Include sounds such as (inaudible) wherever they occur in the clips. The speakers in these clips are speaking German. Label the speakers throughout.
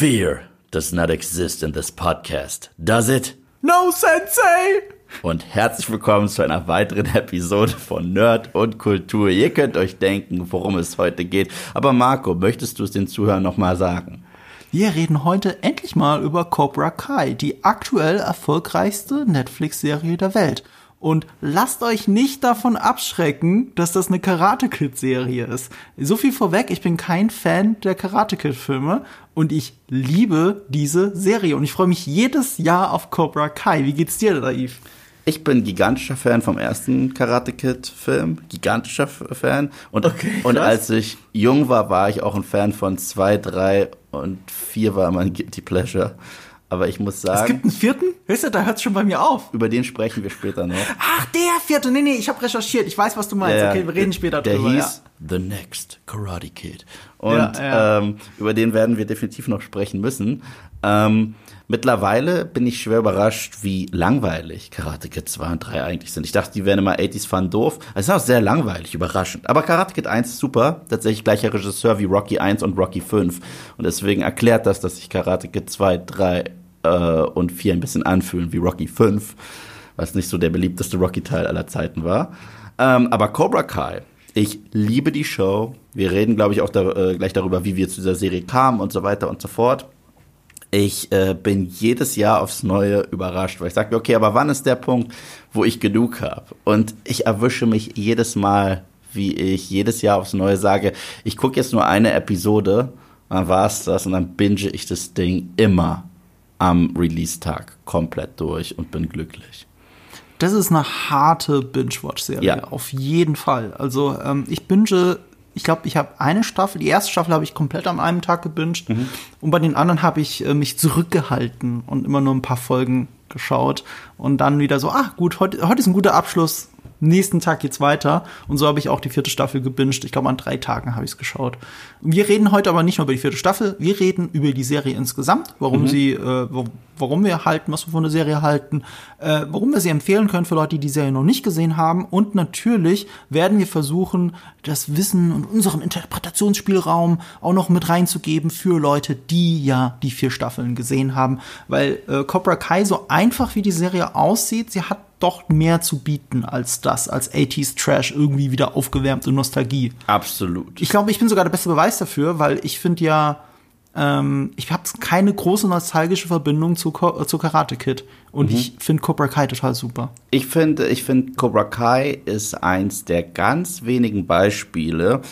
Speaker 1: Fear does not exist in this podcast, does it?
Speaker 2: No, Sensei!
Speaker 1: Und herzlich willkommen zu einer weiteren Episode von Nerd und Kultur. Ihr könnt euch denken, worum es heute geht. Aber Marco, möchtest du es den Zuhörern nochmal sagen?
Speaker 2: Wir reden heute endlich mal über Cobra Kai, die aktuell erfolgreichste Netflix-Serie der Welt. Und lasst euch nicht davon abschrecken, dass das eine Karate Kid Serie ist. So viel vorweg, ich bin kein Fan der Karate Kid Filme und ich liebe diese Serie und ich freue mich jedes Jahr auf Cobra Kai. Wie geht's dir, Daif?
Speaker 1: Ich bin gigantischer Fan vom ersten Karate Kid Film, gigantischer Fan. Und, okay, und als ich jung war, war ich auch ein Fan von zwei, drei und vier war mein Guilty Pleasure. Aber ich muss sagen.
Speaker 2: Es gibt einen vierten? Weißt du, da hört es schon bei mir auf.
Speaker 1: Über den sprechen wir später noch.
Speaker 2: Ach, der vierte. Nee, nee, ich habe recherchiert. Ich weiß, was du meinst. Ja, okay, wir reden später
Speaker 1: der
Speaker 2: drüber.
Speaker 1: Der hieß ja. The Next Karate Kid. Und ja, ähm, über den werden wir definitiv noch sprechen müssen. Ähm, mittlerweile bin ich schwer überrascht, wie langweilig Karate Kid 2 und 3 eigentlich sind. Ich dachte, die wären immer 80s Fun doof. Es ist auch sehr langweilig, überraschend. Aber Karate Kid 1 ist super. Tatsächlich gleicher Regisseur wie Rocky 1 und Rocky 5. Und deswegen erklärt das, dass sich Karate Kid 2, 3 äh, und 4 ein bisschen anfühlen wie Rocky 5, was nicht so der beliebteste Rocky-Teil aller Zeiten war. Ähm, aber Cobra Kai, ich liebe die Show. Wir reden, glaube ich, auch da, äh, gleich darüber, wie wir zu dieser Serie kamen und so weiter und so fort. Ich äh, bin jedes Jahr aufs Neue überrascht, weil ich sage, okay, aber wann ist der Punkt, wo ich genug habe? Und ich erwische mich jedes Mal, wie ich jedes Jahr aufs Neue sage, ich gucke jetzt nur eine Episode, dann war es das und dann binge ich das Ding immer am Release-Tag komplett durch und bin glücklich.
Speaker 2: Das ist eine harte Binge-Watch-Serie, ja. auf jeden Fall. Also ähm, ich binge, ich glaube, ich habe eine Staffel, die erste Staffel habe ich komplett an einem Tag gebinged mhm. und bei den anderen habe ich äh, mich zurückgehalten und immer nur ein paar Folgen geschaut und dann wieder so, ah gut, heute, heute ist ein guter Abschluss, nächsten Tag geht's weiter. Und so habe ich auch die vierte Staffel gebinged. Ich glaube, an drei Tagen habe ich es geschaut. Wir reden heute aber nicht nur über die vierte Staffel, wir reden über die Serie insgesamt, warum mhm. sie, äh, warum wir halten, was wir von der Serie halten, äh, warum wir sie empfehlen können für Leute, die die Serie noch nicht gesehen haben. Und natürlich werden wir versuchen, das Wissen und unseren Interpretationsspielraum auch noch mit reinzugeben für Leute, die ja die vier Staffeln gesehen haben. Weil äh, Cobra Kai so einfach wie die Serie aussieht, sie hat doch mehr zu bieten als das, als 80s Trash irgendwie wieder aufgewärmte Nostalgie.
Speaker 1: Absolut.
Speaker 2: Ich glaube, ich bin sogar der beste Beweis dafür, weil ich finde ja, ähm, ich habe keine große nostalgische Verbindung zu, zu Karate Kid. Und mhm. ich finde Cobra Kai total super.
Speaker 1: Ich finde, ich finde Cobra Kai ist eins der ganz wenigen Beispiele,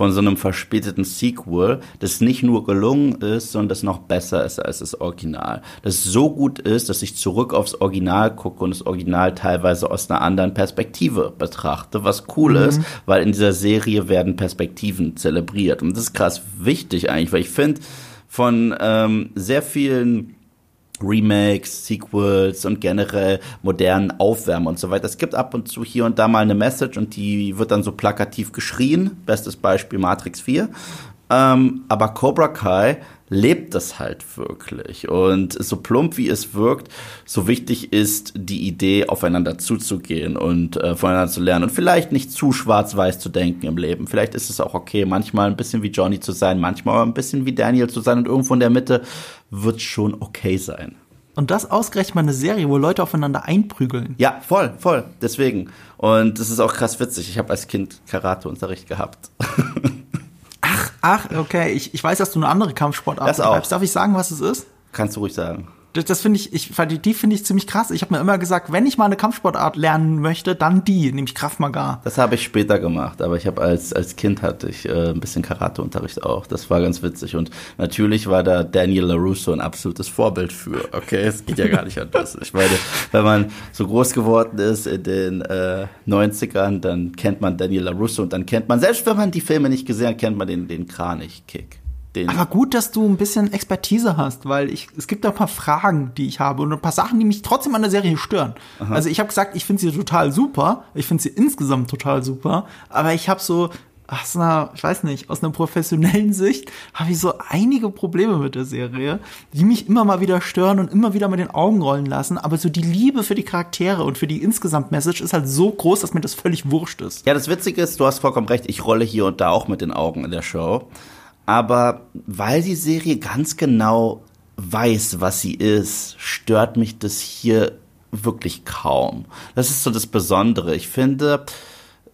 Speaker 1: von so einem verspäteten Sequel, das nicht nur gelungen ist, sondern das noch besser ist als das Original. Das so gut ist, dass ich zurück aufs Original gucke und das Original teilweise aus einer anderen Perspektive betrachte, was cool mhm. ist, weil in dieser Serie werden Perspektiven zelebriert. Und das ist krass wichtig eigentlich, weil ich finde, von ähm, sehr vielen Remakes, Sequels und generell modernen Aufwärmen und so weiter. Es gibt ab und zu hier und da mal eine Message und die wird dann so plakativ geschrien. Bestes Beispiel Matrix 4. Ähm, aber Cobra Kai lebt das halt wirklich. Und so plump wie es wirkt, so wichtig ist die Idee, aufeinander zuzugehen und äh, voneinander zu lernen und vielleicht nicht zu schwarz-weiß zu denken im Leben. Vielleicht ist es auch okay, manchmal ein bisschen wie Johnny zu sein, manchmal ein bisschen wie Daniel zu sein und irgendwo in der Mitte wird schon okay sein.
Speaker 2: Und das ausgerechnet mal eine Serie, wo Leute aufeinander einprügeln.
Speaker 1: Ja, voll, voll. Deswegen. Und das ist auch krass witzig. Ich habe als Kind Karateunterricht gehabt. (laughs)
Speaker 2: ach, okay. Ich, ich weiß, dass du eine andere Kampfsportart
Speaker 1: das auch.
Speaker 2: Darf ich sagen, was es ist?
Speaker 1: Kannst du ruhig sagen
Speaker 2: das, das finde ich, ich, die finde ich ziemlich krass. Ich habe mir immer gesagt, wenn ich mal eine Kampfsportart lernen möchte, dann die, nämlich Krav Maga.
Speaker 1: Das habe ich später gemacht, aber ich habe als, als Kind hatte ich äh, ein bisschen Karateunterricht auch. Das war ganz witzig. Und natürlich war da Daniel LaRusso ein absolutes Vorbild für. Okay, es geht ja gar nicht anders. (laughs) Ich meine, wenn man so groß geworden ist in den äh, 90ern, dann kennt man Daniel LaRusso und dann kennt man, selbst wenn man die Filme nicht gesehen hat, kennt man den, den Kranich-Kick.
Speaker 2: Den Aber gut, dass du ein bisschen Expertise hast, weil ich, es gibt da ein paar Fragen, die ich habe und ein paar Sachen, die mich trotzdem an der Serie stören. Aha. Also ich habe gesagt, ich finde sie total super, ich finde sie insgesamt total super, aber ich habe so aus einer, ich weiß nicht, aus einer professionellen (laughs) Sicht habe ich so einige Probleme mit der Serie, die mich immer mal wieder stören und immer wieder mit den Augen rollen lassen. Aber so die Liebe für die Charaktere und für die insgesamt Message ist halt so groß, dass mir das völlig wurscht ist.
Speaker 1: Ja, das Witzige ist, du hast vollkommen recht, ich rolle hier und da auch mit den Augen in der Show. Aber weil die Serie ganz genau weiß, was sie ist, stört mich das hier wirklich kaum. Das ist so das Besondere. Ich finde,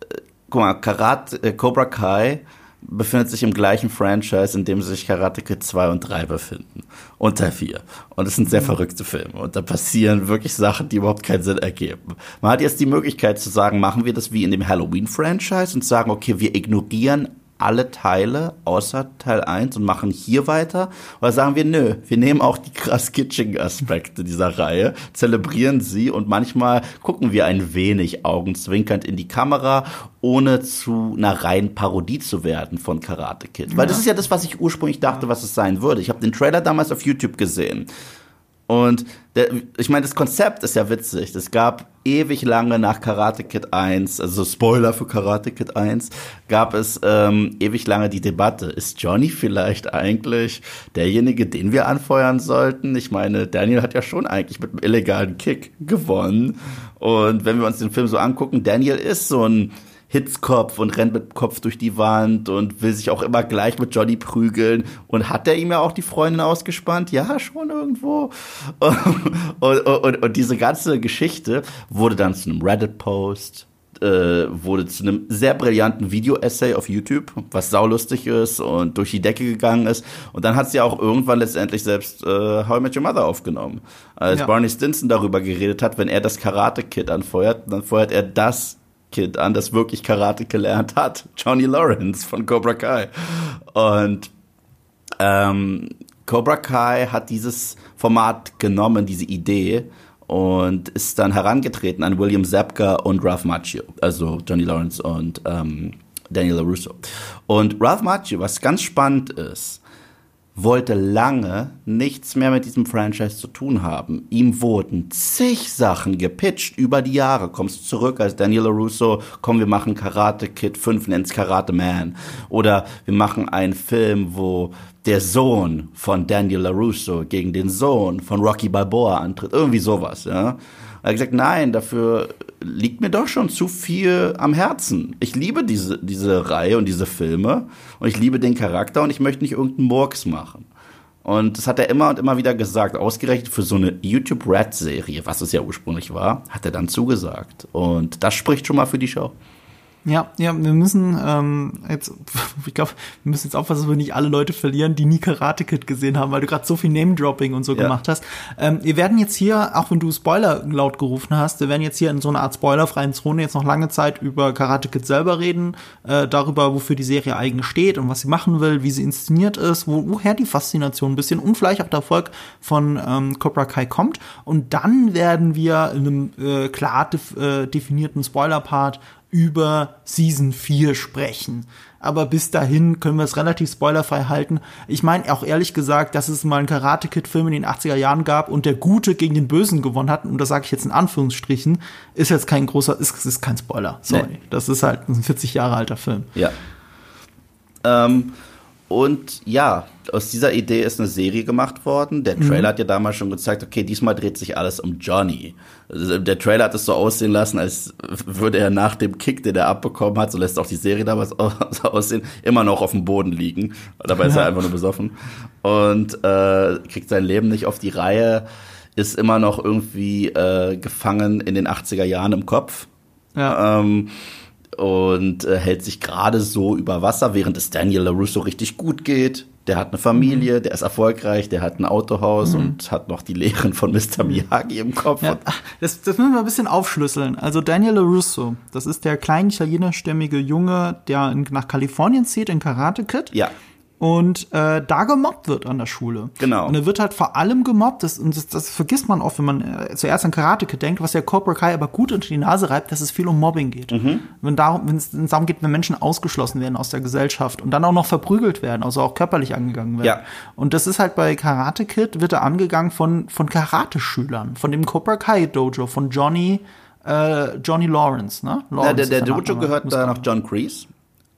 Speaker 1: äh, guck mal, Karate, äh, Cobra Kai befindet sich im gleichen Franchise, in dem sich Karate Kid 2 und 3 befinden. Und Teil 4. Und es sind sehr mhm. verrückte Filme. Und da passieren wirklich Sachen, die überhaupt keinen Sinn ergeben. Man hat jetzt die Möglichkeit zu sagen, machen wir das wie in dem Halloween-Franchise und sagen, okay, wir ignorieren alle Teile außer Teil 1 und machen hier weiter? Oder sagen wir, nö, wir nehmen auch die krass kitschigen Aspekte dieser Reihe, zelebrieren sie und manchmal gucken wir ein wenig augenzwinkernd in die Kamera, ohne zu einer reinen Parodie zu werden von Karate Kid. Weil das ist ja das, was ich ursprünglich dachte, was es sein würde. Ich habe den Trailer damals auf YouTube gesehen. Und der, ich meine, das Konzept ist ja witzig. Es gab ewig lange nach Karate Kid 1, also Spoiler für Karate Kid 1, gab es ähm, ewig lange die Debatte, ist Johnny vielleicht eigentlich derjenige, den wir anfeuern sollten? Ich meine, Daniel hat ja schon eigentlich mit einem illegalen Kick gewonnen. Und wenn wir uns den Film so angucken, Daniel ist so ein Hitzkopf und rennt mit Kopf durch die Wand und will sich auch immer gleich mit Johnny prügeln. Und hat er ihm ja auch die Freundin ausgespannt? Ja, schon irgendwo. (laughs) Und, und, und, und diese ganze Geschichte wurde dann zu einem Reddit-Post, äh, wurde zu einem sehr brillanten Video-Essay auf YouTube, was saulustig ist und durch die Decke gegangen ist. Und dann hat sie auch irgendwann letztendlich selbst äh, How I Met Your Mother aufgenommen. Als ja. Barney Stinson darüber geredet hat, wenn er das Karate-Kid anfeuert, dann feuert er das Kid an, das wirklich Karate gelernt hat. (laughs) Johnny Lawrence von Cobra Kai. Und ähm, Cobra Kai hat dieses Format genommen, diese Idee, und ist dann herangetreten an William Zapka und Ralph Macchio, also Johnny Lawrence und ähm, Daniel LaRusso. Und Ralph Macchio, was ganz spannend ist, wollte lange nichts mehr mit diesem Franchise zu tun haben. Ihm wurden zig Sachen gepitcht über die Jahre. Kommst zurück als Daniel LaRusso, komm, wir machen Karate Kid 5, nenn's Karate Man. Oder wir machen einen Film, wo der Sohn von Daniel LaRusso gegen den Sohn von Rocky Balboa antritt. Irgendwie sowas, ja. Er hat gesagt, nein, dafür liegt mir doch schon zu viel am Herzen. Ich liebe diese, diese Reihe und diese Filme und ich liebe den Charakter und ich möchte nicht irgendeinen Murks machen. Und das hat er immer und immer wieder gesagt. Ausgerechnet für so eine YouTube Red Serie, was es ja ursprünglich war, hat er dann zugesagt. Und das spricht schon mal für die Show.
Speaker 2: Ja, ja, wir müssen ähm, jetzt, (laughs) ich glaube, wir müssen jetzt aufpassen, dass wir nicht alle Leute verlieren, die nie Karate Kid gesehen haben, weil du gerade so viel Name-Dropping und so ja. gemacht hast. Ähm, wir werden jetzt hier, auch wenn du Spoiler laut gerufen hast, wir werden jetzt hier in so einer Art spoilerfreien Zone jetzt noch lange Zeit über Karate Kid selber reden, äh, darüber, wofür die Serie eigentlich steht und was sie machen will, wie sie inszeniert ist, wo, woher die Faszination ein bisschen und vielleicht auch der Erfolg von ähm, Cobra Kai kommt. Und dann werden wir in einem äh, klar def äh, definierten Spoiler-Part über Season 4 sprechen. Aber bis dahin können wir es relativ spoilerfrei halten. Ich meine auch ehrlich gesagt, dass es mal einen Karate Kid Film in den 80er Jahren gab und der Gute gegen den Bösen gewonnen hat, und das sage ich jetzt in Anführungsstrichen, ist jetzt kein großer, ist, ist kein Spoiler. Sorry. Nee. Das ist halt ein 40 Jahre alter Film.
Speaker 1: Ja. Ähm, und ja, aus dieser Idee ist eine Serie gemacht worden. Der Trailer mhm. hat ja damals schon gezeigt, okay, diesmal dreht sich alles um Johnny. Also der Trailer hat es so aussehen lassen, als würde er nach dem Kick, den er abbekommen hat, so lässt auch die Serie damals (laughs) so aussehen, immer noch auf dem Boden liegen. Dabei ist er einfach nur besoffen. Und äh, kriegt sein Leben nicht auf die Reihe, ist immer noch irgendwie äh, gefangen in den 80er Jahren im Kopf. Ja. Ähm, und äh, hält sich gerade so über Wasser, während es Daniel LaRusso richtig gut geht. Der hat eine Familie, mhm. der ist erfolgreich, der hat ein Autohaus mhm. und hat noch die Lehren von Mr. Miyagi im Kopf. Ja,
Speaker 2: das, das müssen wir ein bisschen aufschlüsseln. Also Daniel LaRusso, das ist der kleine italienischstämmige Junge, der in, nach Kalifornien zieht, in Karate Kid.
Speaker 1: Ja
Speaker 2: und äh, da gemobbt wird an der Schule.
Speaker 1: Genau.
Speaker 2: Und er wird halt vor allem gemobbt, das, und das, das vergisst man oft, wenn man äh, zuerst an Karate denkt, was ja Cobra Kai aber gut unter die Nase reibt, dass es viel um Mobbing geht. Mhm. Wenn darum, wenn es darum geht, wenn Menschen ausgeschlossen werden aus der Gesellschaft und dann auch noch verprügelt werden, also auch körperlich angegangen werden. Ja. Und das ist halt bei Karate Kid, wird er angegangen von, von Karate-Schülern, von dem Cobra Kai Dojo, von Johnny, äh, Johnny Lawrence, ne? Lawrence
Speaker 1: ja, der, der Dojo gehört da noch John Kreese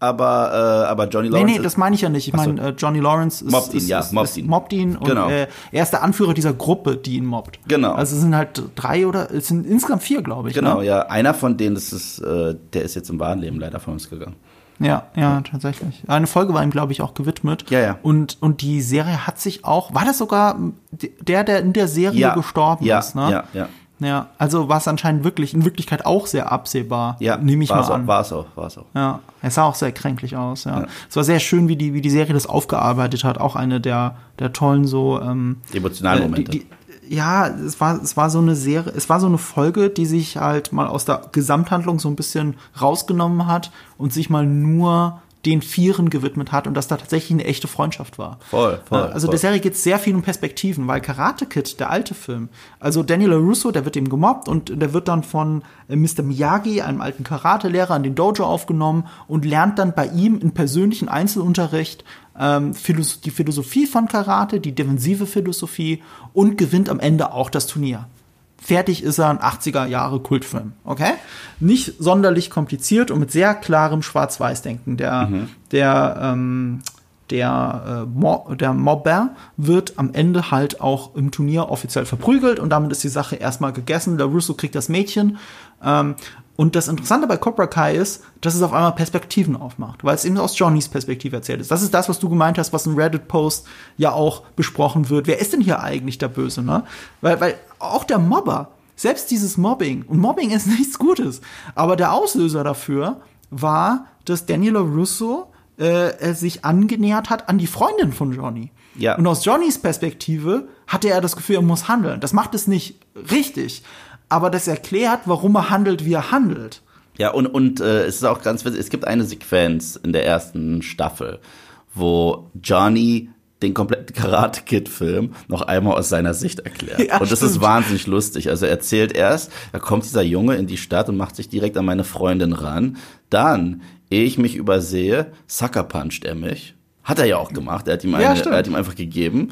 Speaker 1: aber, äh, aber Johnny Lawrence.
Speaker 2: Nee, nee, das meine ich ja nicht. Ich meine, äh, Johnny Lawrence ist,
Speaker 1: mobbt ihn,
Speaker 2: ist,
Speaker 1: ja,
Speaker 2: ist,
Speaker 1: mobbt ihn.
Speaker 2: mobbt ihn und genau. äh, er ist der Anführer dieser Gruppe, die ihn mobbt.
Speaker 1: Genau.
Speaker 2: Also es sind halt drei oder es sind insgesamt vier, glaube ich.
Speaker 1: Genau,
Speaker 2: ne?
Speaker 1: ja. Einer von denen, das ist, äh, der ist jetzt im wahren Leben leider von uns gegangen.
Speaker 2: Ja, ja, tatsächlich. Eine Folge war ihm, glaube ich, auch gewidmet.
Speaker 1: Ja, ja.
Speaker 2: Und, und die Serie hat sich auch, war das sogar der, der in der Serie
Speaker 1: Ja.
Speaker 2: gestorben
Speaker 1: ja,
Speaker 2: ist, ne?
Speaker 1: Ja, ja.
Speaker 2: Ja, also war es anscheinend wirklich, in Wirklichkeit auch sehr absehbar.
Speaker 1: Ja,
Speaker 2: nehme ich mal an.
Speaker 1: War es auch, war es auch.
Speaker 2: Ja, es sah auch sehr kränklich aus, ja. Es war sehr schön, wie die, wie die Serie das aufgearbeitet hat. Auch eine der, der tollen so, ähm,
Speaker 1: Emotionalen
Speaker 2: äh,
Speaker 1: Momente.
Speaker 2: Die, die, ja, es war, es war so eine Serie, es war so eine Folge, die sich halt mal aus der Gesamthandlung so ein bisschen rausgenommen hat und sich mal nur den Vieren gewidmet hat und dass da tatsächlich eine echte Freundschaft war.
Speaker 1: Voll, voll,
Speaker 2: Also
Speaker 1: voll.
Speaker 2: der Serie geht sehr viel um Perspektiven, weil Karate Kid, der alte Film, also Daniel LaRusso, der wird eben gemobbt und der wird dann von äh, Mr. Miyagi, einem alten Karatelehrer, in den Dojo aufgenommen und lernt dann bei ihm in persönlichen Einzelunterricht ähm, die Philosophie von Karate, die defensive Philosophie und gewinnt am Ende auch das Turnier. Fertig ist er ein 80er Jahre Kultfilm, okay? Nicht sonderlich kompliziert und mit sehr klarem Schwarz-Weiß-Denken. Der, der, ähm, der, äh, Mo der Mobber wird am Ende halt auch im Turnier offiziell verprügelt und damit ist die Sache erstmal gegessen. Der Russo kriegt das Mädchen. Ähm, und das Interessante bei Cobra Kai ist, dass es auf einmal Perspektiven aufmacht, weil es eben aus Johnnys Perspektive erzählt ist. Das ist das, was du gemeint hast, was im Reddit-Post ja auch besprochen wird. Wer ist denn hier eigentlich der Böse, ne? Weil, weil auch der Mobber, selbst dieses Mobbing, und Mobbing ist (laughs) nichts Gutes, aber der Auslöser dafür war, dass Daniel Russo äh, sich angenähert hat an die Freundin von Johnny.
Speaker 1: Ja.
Speaker 2: Und aus Johnnys Perspektive hatte er das Gefühl, er muss handeln. Das macht es nicht richtig, aber das erklärt, warum er handelt, wie er handelt.
Speaker 1: Ja, und, und äh, es ist auch ganz witzig, es gibt eine Sequenz in der ersten Staffel, wo Johnny den kompletten (laughs) Karate Kid Film noch einmal aus seiner Sicht erklärt.
Speaker 2: Ja,
Speaker 1: und das ist
Speaker 2: stimmt.
Speaker 1: wahnsinnig lustig. Also er erzählt erst, da kommt dieser Junge in die Stadt und macht sich direkt an meine Freundin ran. Dann, ehe ich mich übersehe, Sucker puncht er mich. Hat er ja auch gemacht. Er hat ihm,
Speaker 2: Ja,
Speaker 1: eine,
Speaker 2: stimmt.
Speaker 1: er hat ihm einfach gegeben.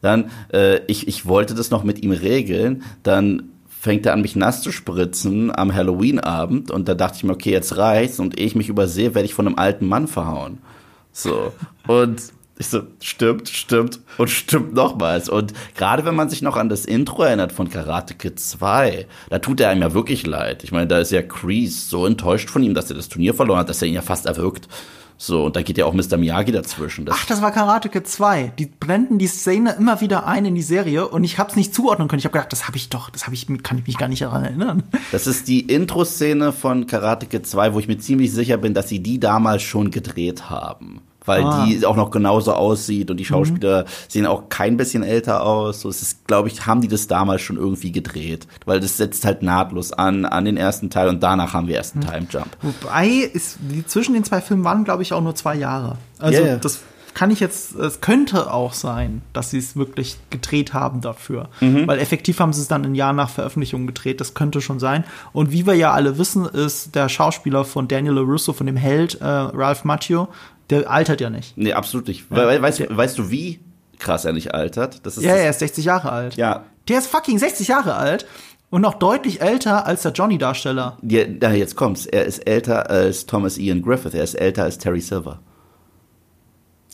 Speaker 1: Dann, äh, ich, ich wollte das noch mit ihm regeln. Dann fängt er an, mich nass zu spritzen am Halloween-Abend. Und da dachte ich mir, okay, jetzt reicht's. Und ehe ich mich übersehe, werde ich von einem alten Mann verhauen. So. Und ich so, stimmt, stimmt und stimmt nochmals. Und gerade wenn man sich noch an das Intro erinnert von Karate Kid 2, da tut er einem ja wirklich leid. Ich meine, da ist ja Kreese so enttäuscht von ihm, dass er das Turnier verloren hat, dass er ihn ja fast erwürgt. So, und da geht ja auch Mr. Miyagi dazwischen. Das
Speaker 2: Ach, das war Karate Kid 2. Die blenden die Szene immer wieder ein in die Serie und ich hab's nicht zuordnen können. Ich habe gedacht, das habe ich doch, das habe ich, kann ich mich gar nicht daran erinnern.
Speaker 1: Das ist die Intro-Szene von Karate Kid 2, wo ich mir ziemlich sicher bin, dass sie die damals schon gedreht haben. Weil
Speaker 2: Ah.
Speaker 1: die auch noch genauso aussieht und die Schauspieler sehen auch kein bisschen älter aus. So, es ist, glaube ich, haben die das damals schon irgendwie gedreht. Weil das setzt halt nahtlos an, an den ersten Teil und danach haben wir erst einen Time Jump.
Speaker 2: Wobei, ist, die, zwischen den zwei Filmen waren, glaube ich, auch nur zwei Jahre. Also,
Speaker 1: ja.
Speaker 2: das kann ich jetzt, es könnte auch sein, dass sie es wirklich gedreht haben dafür.
Speaker 1: Mhm.
Speaker 2: Weil effektiv haben sie es dann ein Jahr nach Veröffentlichung gedreht, das könnte schon sein. Und wie wir ja alle wissen, ist der Schauspieler von Daniel LaRusso, von dem Held, äh, Ralph Macchio, der altert ja nicht.
Speaker 1: Nee, absolut nicht. Weil, weißt, weißt du, wie krass er nicht altert? Das ist
Speaker 2: Ja,
Speaker 1: das,
Speaker 2: er ist 60 Jahre alt.
Speaker 1: Ja.
Speaker 2: Der ist fucking 60 Jahre alt und noch deutlich älter als der Johnny-Darsteller.
Speaker 1: Ja, jetzt kommt's. Er ist älter als Thomas Ian Griffith. Er ist älter als Terry Silver.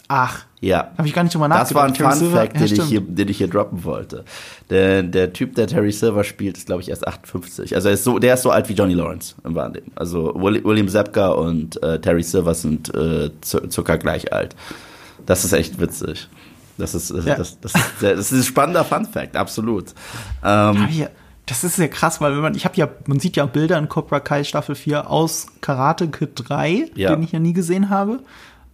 Speaker 2: Ach,
Speaker 1: Ja.
Speaker 2: habe ich gar nicht drüber
Speaker 1: Das war ein
Speaker 2: nachgedacht. Terry
Speaker 1: Fun
Speaker 2: Silver-
Speaker 1: Fact,
Speaker 2: ja,
Speaker 1: den, ich
Speaker 2: stimmt.
Speaker 1: hier, den ich hier droppen wollte. Der, der Typ, der Terry Silver spielt, ist, glaube ich, erst 58. Also er ist so, der ist so alt wie Johnny Lawrence im Leben. Also Willi- William Zepka und äh, Terry Silver sind äh, zu- circa gleich alt. Das ist echt witzig. Das ist, das,
Speaker 2: Ja.
Speaker 1: das, das, ist, sehr, das ist ein spannender Fun Fact, absolut. Ähm,
Speaker 2: ich- Das ist sehr krass, weil wenn man, ich habe ja, man sieht ja Bilder in Cobra Kai Staffel 4 aus Karate Kid 3,
Speaker 1: Ja.
Speaker 2: den ich ja nie gesehen habe.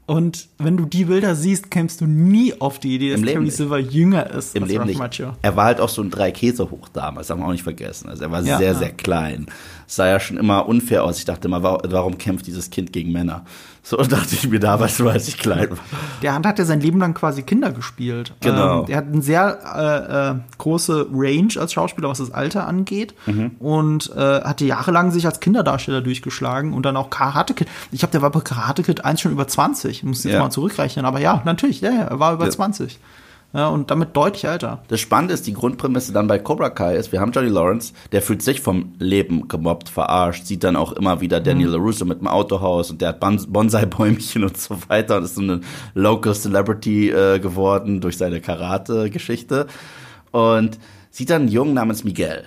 Speaker 2: Und wenn du die Bilder siehst, kämst du nie auf die Idee, dass
Speaker 1: Im Leben
Speaker 2: Terry
Speaker 1: nicht.
Speaker 2: Silver jünger ist
Speaker 1: Im
Speaker 2: als
Speaker 1: Leben
Speaker 2: Ralph
Speaker 1: nicht.
Speaker 2: Macchio.
Speaker 1: Er war halt auch so ein drei Käse hoch damals, haben wir auch nicht vergessen. Also er war
Speaker 2: Ja,
Speaker 1: sehr,
Speaker 2: ja.
Speaker 1: sehr klein. Sah ja schon immer unfair aus. Ich dachte immer, wa- warum kämpft dieses Kind gegen Männer? So (laughs) dachte ich mir damals, als ich klein war.
Speaker 2: Der hat ja sein Leben lang quasi Kinder gespielt.
Speaker 1: Genau.
Speaker 2: Ähm, der hat eine sehr äh, äh, große Range als Schauspieler, was das Alter angeht.
Speaker 1: Mhm.
Speaker 2: Und äh, hatte jahrelang sich als Kinderdarsteller durchgeschlagen und dann auch Karate Kid. Ich glaube, der war bei Karate Kid 1 schon über 20. Muss jetzt
Speaker 1: Ja.
Speaker 2: mal zurückrechnen. Aber ja, natürlich, ja, ja, er war über
Speaker 1: Ja.
Speaker 2: 20. Ja, und damit deutlich älter.
Speaker 1: Das Spannende ist, die Grundprämisse dann bei Cobra Kai ist, wir haben Johnny Lawrence, der fühlt sich vom Leben gemobbt, verarscht, sieht dann auch immer wieder Daniel LaRusso mit dem Autohaus und der hat Bon- Bonsai-Bäumchen und so weiter und ist so eine Local Celebrity äh, geworden durch seine Karate-Geschichte und sieht dann einen Jungen namens Miguel.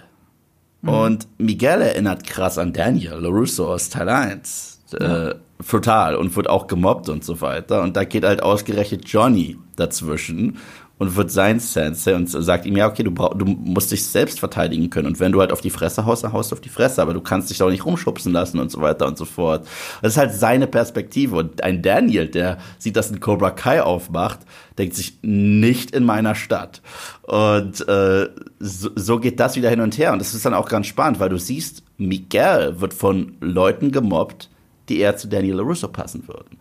Speaker 1: Und Miguel erinnert krass an Daniel LaRusso aus Teil 1. Äh, Total und wird auch gemobbt und so weiter. Und da geht halt ausgerechnet Johnny dazwischen und wird sein Sensei und sagt ihm, ja, okay, du, brauch, du musst dich selbst verteidigen können. Und wenn du halt auf die Fresse haust, dann haust du auf die Fresse, aber du kannst dich doch nicht rumschubsen lassen und so weiter und so fort. Das ist halt seine Perspektive. Und ein Daniel, der sieht, dass ein Cobra Kai aufmacht, denkt sich, nicht in meiner Stadt. Und äh, so, so geht das wieder hin und her. Und das ist dann auch ganz spannend, weil du siehst, Miguel wird von Leuten gemobbt, die eher zu Daniel LaRusso passen würden.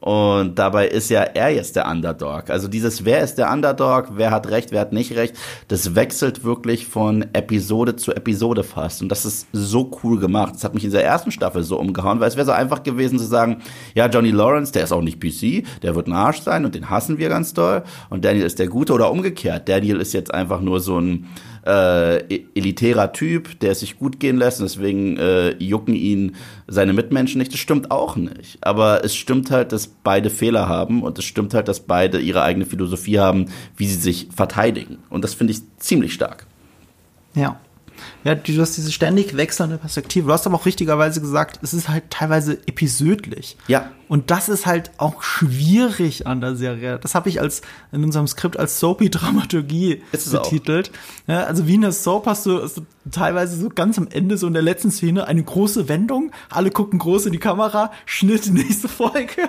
Speaker 1: Und dabei ist ja er jetzt der Underdog. Also dieses, wer ist der Underdog, wer hat recht, wer hat nicht recht, das wechselt wirklich von Episode zu Episode fast. Und das ist so cool gemacht. Das hat mich in der ersten Staffel so umgehauen, weil es wäre so einfach gewesen zu sagen, ja, Johnny Lawrence, der ist auch nicht PC, der wird ein Arsch sein und den hassen wir ganz doll. Und Daniel ist der Gute oder umgekehrt. Daniel ist jetzt einfach nur so ein äh, e-, elitärer Typ, der es sich gut gehen lässt und deswegen äh, jucken ihn seine Mitmenschen nicht. Das stimmt auch nicht. Aber es stimmt halt, dass beide Fehler haben und es stimmt halt, dass beide ihre eigene Philosophie haben, wie sie sich verteidigen. Und das finde ich ziemlich stark.
Speaker 2: Ja. Ja, du hast diese ständig wechselnde Perspektive. Du hast aber auch richtigerweise gesagt, es ist halt teilweise episödlich.
Speaker 1: Ja.
Speaker 2: Und das ist halt auch schwierig an der Serie. Das habe ich als in unserem Skript als Soapy-Dramaturgie betitelt. Ja, also wie in der Soap hast du, hast du teilweise so ganz am Ende, so in der letzten Szene, eine große Wendung. Alle gucken groß in die Kamera, Schnitt, (laughs) nächste Folge.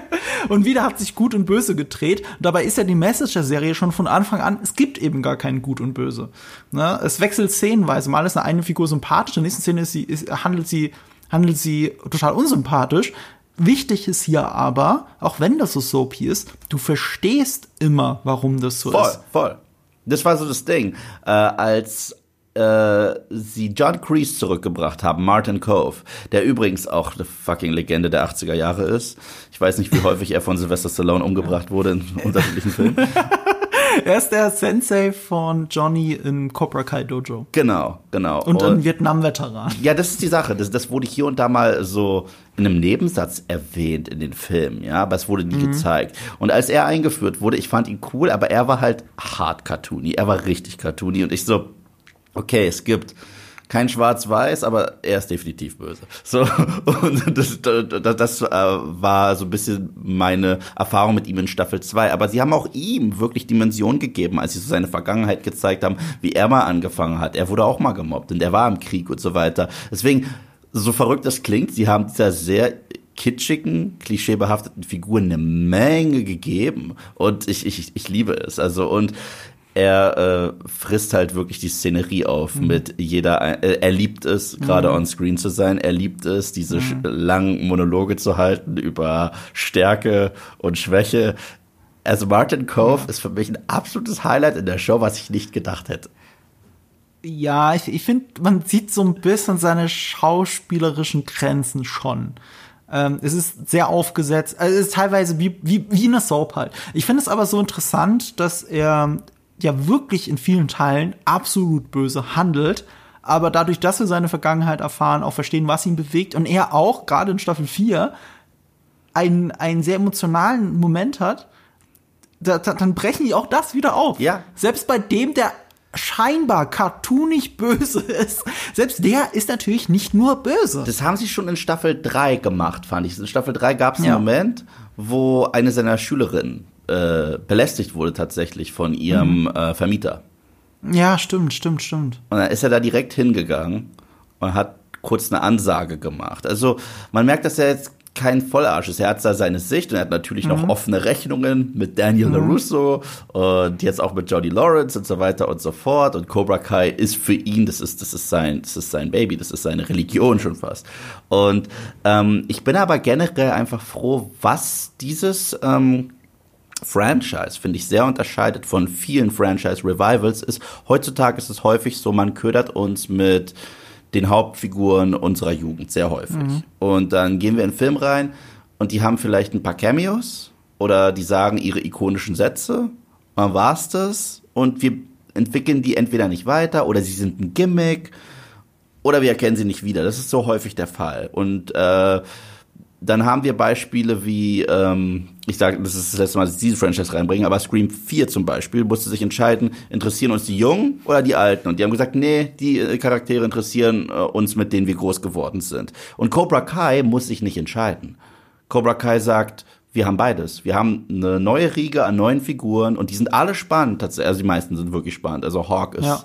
Speaker 2: Und wieder hat sich Gut und Böse gedreht. dabei ist ja die Message der Serie schon von Anfang an, es gibt eben gar kein Gut und Böse. Ne? Es wechselt szenenweise. Mal ist eine Figur sympathisch, in der nächsten Szene ist sie, ist, handelt sie handelt sie total unsympathisch. Wichtig ist hier aber, auch wenn das so soapy ist, du verstehst immer, warum das so
Speaker 1: voll,
Speaker 2: ist.
Speaker 1: Voll, voll. Das war so das Ding. Äh, als äh, sie John Kreese zurückgebracht haben, Martin Cove, der übrigens auch eine fucking Legende der 80er Jahre ist. Ich weiß nicht, wie häufig er von Sylvester Stallone umgebracht wurde in (laughs) unterschiedlichen Filmen.
Speaker 2: er ist der Sensei von Johnny in Cobra Kai Dojo.
Speaker 1: Genau, genau.
Speaker 2: Und, und ein Vietnam-Veteran.
Speaker 1: Ja, das ist die Sache. Das, das wurde hier und da mal so in einem Nebensatz erwähnt in den Filmen, ja, aber es wurde nie mhm. gezeigt. Und als er eingeführt wurde, ich fand ihn cool, aber er war halt hart cartoony. Er war richtig cartoony und ich so, okay, es gibt kein Schwarz-Weiß, aber er ist definitiv böse. (laughs) So und das, das, das äh, war so ein bisschen meine Erfahrung mit ihm in Staffel 2. Aber sie haben auch ihm wirklich Dimension gegeben, als sie so seine Vergangenheit gezeigt haben, wie er mal angefangen hat. Er wurde auch mal gemobbt und er war im Krieg und so weiter. Deswegen, so verrückt das klingt, sie haben dieser sehr kitschigen, klischeebehafteten Figur eine Menge gegeben. Und ich, ich, ich liebe es. Also, und er äh, frisst halt wirklich die Szenerie auf mhm. mit jeder, äh, er liebt es, gerade mhm. on screen zu sein, er liebt es, diese mhm. langen Monologe zu halten über Stärke und Schwäche. Also Martin Cove ist für mich ein absolutes Highlight in der Show, was ich nicht gedacht hätte.
Speaker 2: Ja, ich, ich finde, man sieht so ein bisschen seine schauspielerischen Grenzen schon. Ähm, es ist sehr aufgesetzt, also es ist teilweise wie, wie, wie eine Soap halt. Ich finde es aber so interessant, dass er ja wirklich in vielen Teilen absolut böse handelt, aber dadurch, dass wir seine Vergangenheit erfahren, auch verstehen, was ihn bewegt und er auch, gerade in Staffel 4, einen, einen sehr emotionalen Moment hat, da, da, dann brechen die auch das wieder auf.
Speaker 1: Ja.
Speaker 2: Selbst bei dem, der scheinbar cartoonig böse ist, selbst der ist natürlich nicht nur böse.
Speaker 1: Das haben sie schon in Staffel 3 gemacht, fand ich. In Staffel 3 gab es einen ja. Moment, wo eine seiner Schülerinnen äh, belästigt wurde tatsächlich von ihrem mhm. äh, Vermieter.
Speaker 2: Ja, stimmt, stimmt, stimmt.
Speaker 1: Und dann ist er da direkt hingegangen und hat kurz eine Ansage gemacht. Also man merkt, dass er jetzt kein Vollarsch ist. Er hat da seine Sicht und er hat natürlich mhm. noch offene Rechnungen mit Daniel mhm. LaRusso und jetzt auch mit Johnny Lawrence und so weiter und so fort. Und Cobra Kai ist für ihn, das ist, das ist sein, das ist sein Baby, das ist seine Religion schon fast. Und ähm, ich bin aber generell einfach froh, was dieses ähm, Franchise, finde ich, sehr unterscheidet von vielen Franchise-Revivals, ist, heutzutage ist es häufig so, man ködert uns mit den Hauptfiguren unserer Jugend, sehr häufig. Mhm. Und dann gehen wir in den Film rein und die haben vielleicht ein paar Cameos oder die sagen ihre ikonischen Sätze, dann war's das und wir entwickeln die entweder nicht weiter oder sie sind ein Gimmick oder wir erkennen sie nicht wieder. Das ist so häufig der Fall. Und äh, dann haben wir Beispiele wie, ähm, ich sage, das ist das letzte Mal, dass ich diese Franchise reinbringe, aber Scream 4 zum Beispiel musste sich entscheiden, interessieren uns die Jungen oder die Alten? Und die haben gesagt, nee, die äh, Charaktere interessieren äh, uns, mit denen wir groß geworden sind. Und Cobra Kai muss sich nicht entscheiden. Cobra Kai sagt, wir haben beides. Wir haben eine neue Riege an neuen Figuren und die sind alle spannend. Also die meisten sind wirklich spannend. Also Hawk ist ja.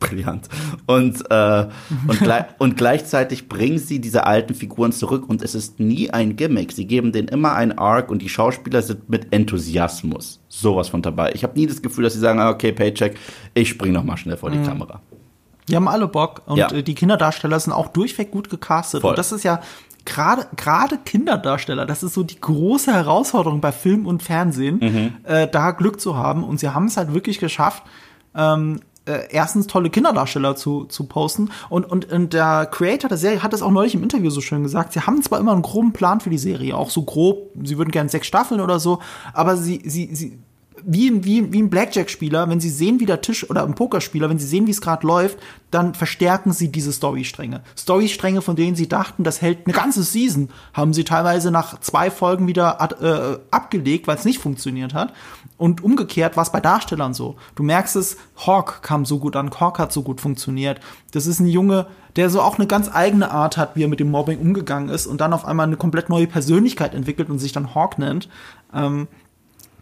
Speaker 1: Brillant. Und, äh, und, (laughs) gle und gleichzeitig bringen sie diese alten Figuren zurück und es ist nie ein Gimmick. Sie geben denen immer ein Arc und die Schauspieler sind mit Enthusiasmus sowas von dabei. Ich habe nie das Gefühl, dass sie sagen, ah, okay, Paycheck, ich spring noch mal schnell vor die mhm. Kamera.
Speaker 2: Die haben alle Bock und ja. Äh, die Kinderdarsteller sind auch durchweg gut gecastet. Voll. Und das ist ja gerade gerade Kinderdarsteller, das ist so die große Herausforderung bei Film und Fernsehen, mhm. äh, da Glück zu haben. Und sie haben es halt wirklich geschafft, ähm, äh, erstens tolle Kinderdarsteller zu, zu posten. Und, und, und der Creator der Serie hat es auch neulich im Interview so schön gesagt. Sie haben zwar immer einen groben Plan für die Serie, auch so grob, sie würden gerne sechs Staffeln oder so, aber sie, sie, sie, wie, wie, wie ein Blackjack-Spieler, wenn sie sehen, wie der Tisch oder ein Pokerspieler, wenn sie sehen, wie es gerade läuft, dann verstärken sie diese Storystränge. Storystränge, von denen sie dachten, das hält eine ganze Season, haben sie teilweise nach zwei Folgen wieder ad, äh, abgelegt, weil es nicht funktioniert hat. Und umgekehrt war es bei Darstellern so. Du merkst es, Hawk kam so gut an, Hawk hat so gut funktioniert. Das ist ein Junge, der so auch eine ganz eigene Art hat, wie er mit dem Mobbing umgegangen ist und dann auf einmal eine komplett neue Persönlichkeit entwickelt und sich dann Hawk nennt. Ähm,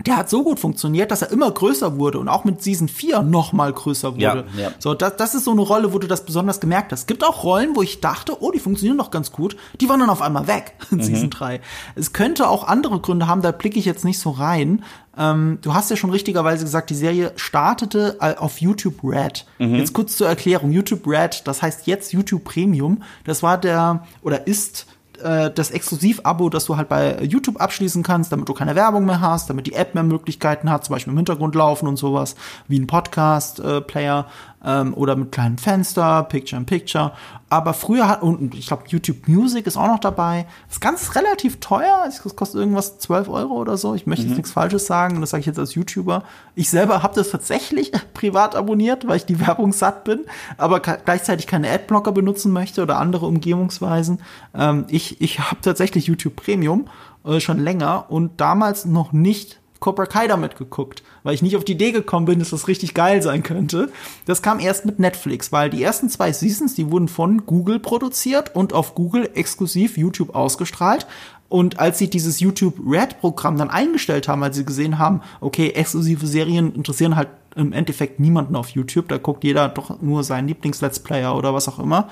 Speaker 2: der hat so gut funktioniert, dass er immer größer wurde und auch mit Season 4 noch mal größer wurde. Ja, ja. So, das, das ist so eine Rolle, wo du das besonders gemerkt hast. Es gibt auch Rollen, wo ich dachte, oh, die funktionieren doch ganz gut. Die waren dann auf einmal weg (laughs) in mhm. Season 3. Es könnte auch andere Gründe haben, da blicke ich jetzt nicht so rein. Ähm, du hast ja schon richtigerweise gesagt, die Serie startete äh, auf YouTube Red. Mhm. Jetzt kurz zur Erklärung. YouTube Red, das heißt jetzt YouTube Premium. Das war der, oder ist äh, das Exklusiv-Abo, das du halt bei YouTube abschließen kannst, damit du keine Werbung mehr hast, damit die App mehr Möglichkeiten hat, zum Beispiel im Hintergrund laufen und sowas, wie ein Podcast-Player ähm, oder mit kleinem Fenster, Picture in Picture. Aber früher hat, und ich glaube, YouTube Music ist auch noch dabei. Ist ganz relativ teuer. Es kostet irgendwas 12 Euro oder so. Ich möchte mhm. jetzt nichts Falsches sagen. Das sage ich jetzt als YouTuber. Ich selber habe das tatsächlich (laughs) privat abonniert, weil ich die Werbung satt bin, aber gleichzeitig keine Adblocker benutzen möchte oder andere Umgehungsweisen. Ähm, ich ich habe tatsächlich YouTube Premium äh, schon länger und damals noch nicht Cobra Kai damit geguckt, weil ich nicht auf die Idee gekommen bin, dass das richtig geil sein könnte. Das kam erst mit Netflix, weil die ersten zwei Seasons, die wurden von Google produziert und auf Google exklusiv YouTube ausgestrahlt. Und als sie dieses YouTube Red Programm dann eingestellt haben, als sie gesehen haben, okay, exklusive Serien interessieren halt im Endeffekt niemanden auf YouTube, da guckt jeder doch nur seinen Lieblings-Let's Player oder was auch immer,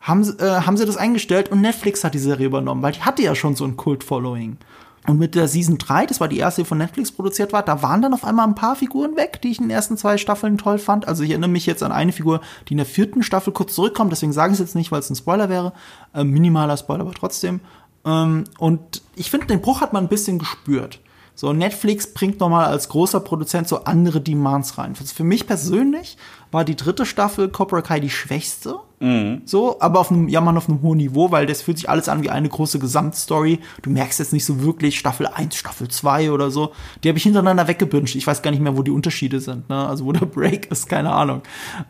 Speaker 2: haben, äh, haben sie das eingestellt und Netflix hat die Serie übernommen, weil die hatte ja schon so ein Kult-Following. Und mit der Season 3, das war die erste, die von Netflix produziert war, da waren dann auf einmal ein paar Figuren weg, die ich in den ersten zwei Staffeln toll fand. Also ich erinnere mich jetzt an eine Figur, die in der vierten Staffel kurz zurückkommt, deswegen sage ich es jetzt nicht, weil es ein Spoiler wäre. Ähm, minimaler Spoiler, aber trotzdem. Ähm, und ich finde, den Bruch hat man ein bisschen gespürt. So, Netflix bringt nochmal als großer Produzent so andere Demands rein. Für mich persönlich war die dritte Staffel Cobra Kai die schwächste. Mhm. So, aber auf einem, ja, man auf einem hohen Niveau, weil das fühlt sich alles an wie eine große Gesamtstory. Du merkst jetzt nicht so wirklich Staffel 1, Staffel 2 oder so. Die habe ich hintereinander weggebünscht. Ich weiß gar nicht mehr, wo die Unterschiede sind, ne? Also wo der (laughs) Break ist, keine Ahnung.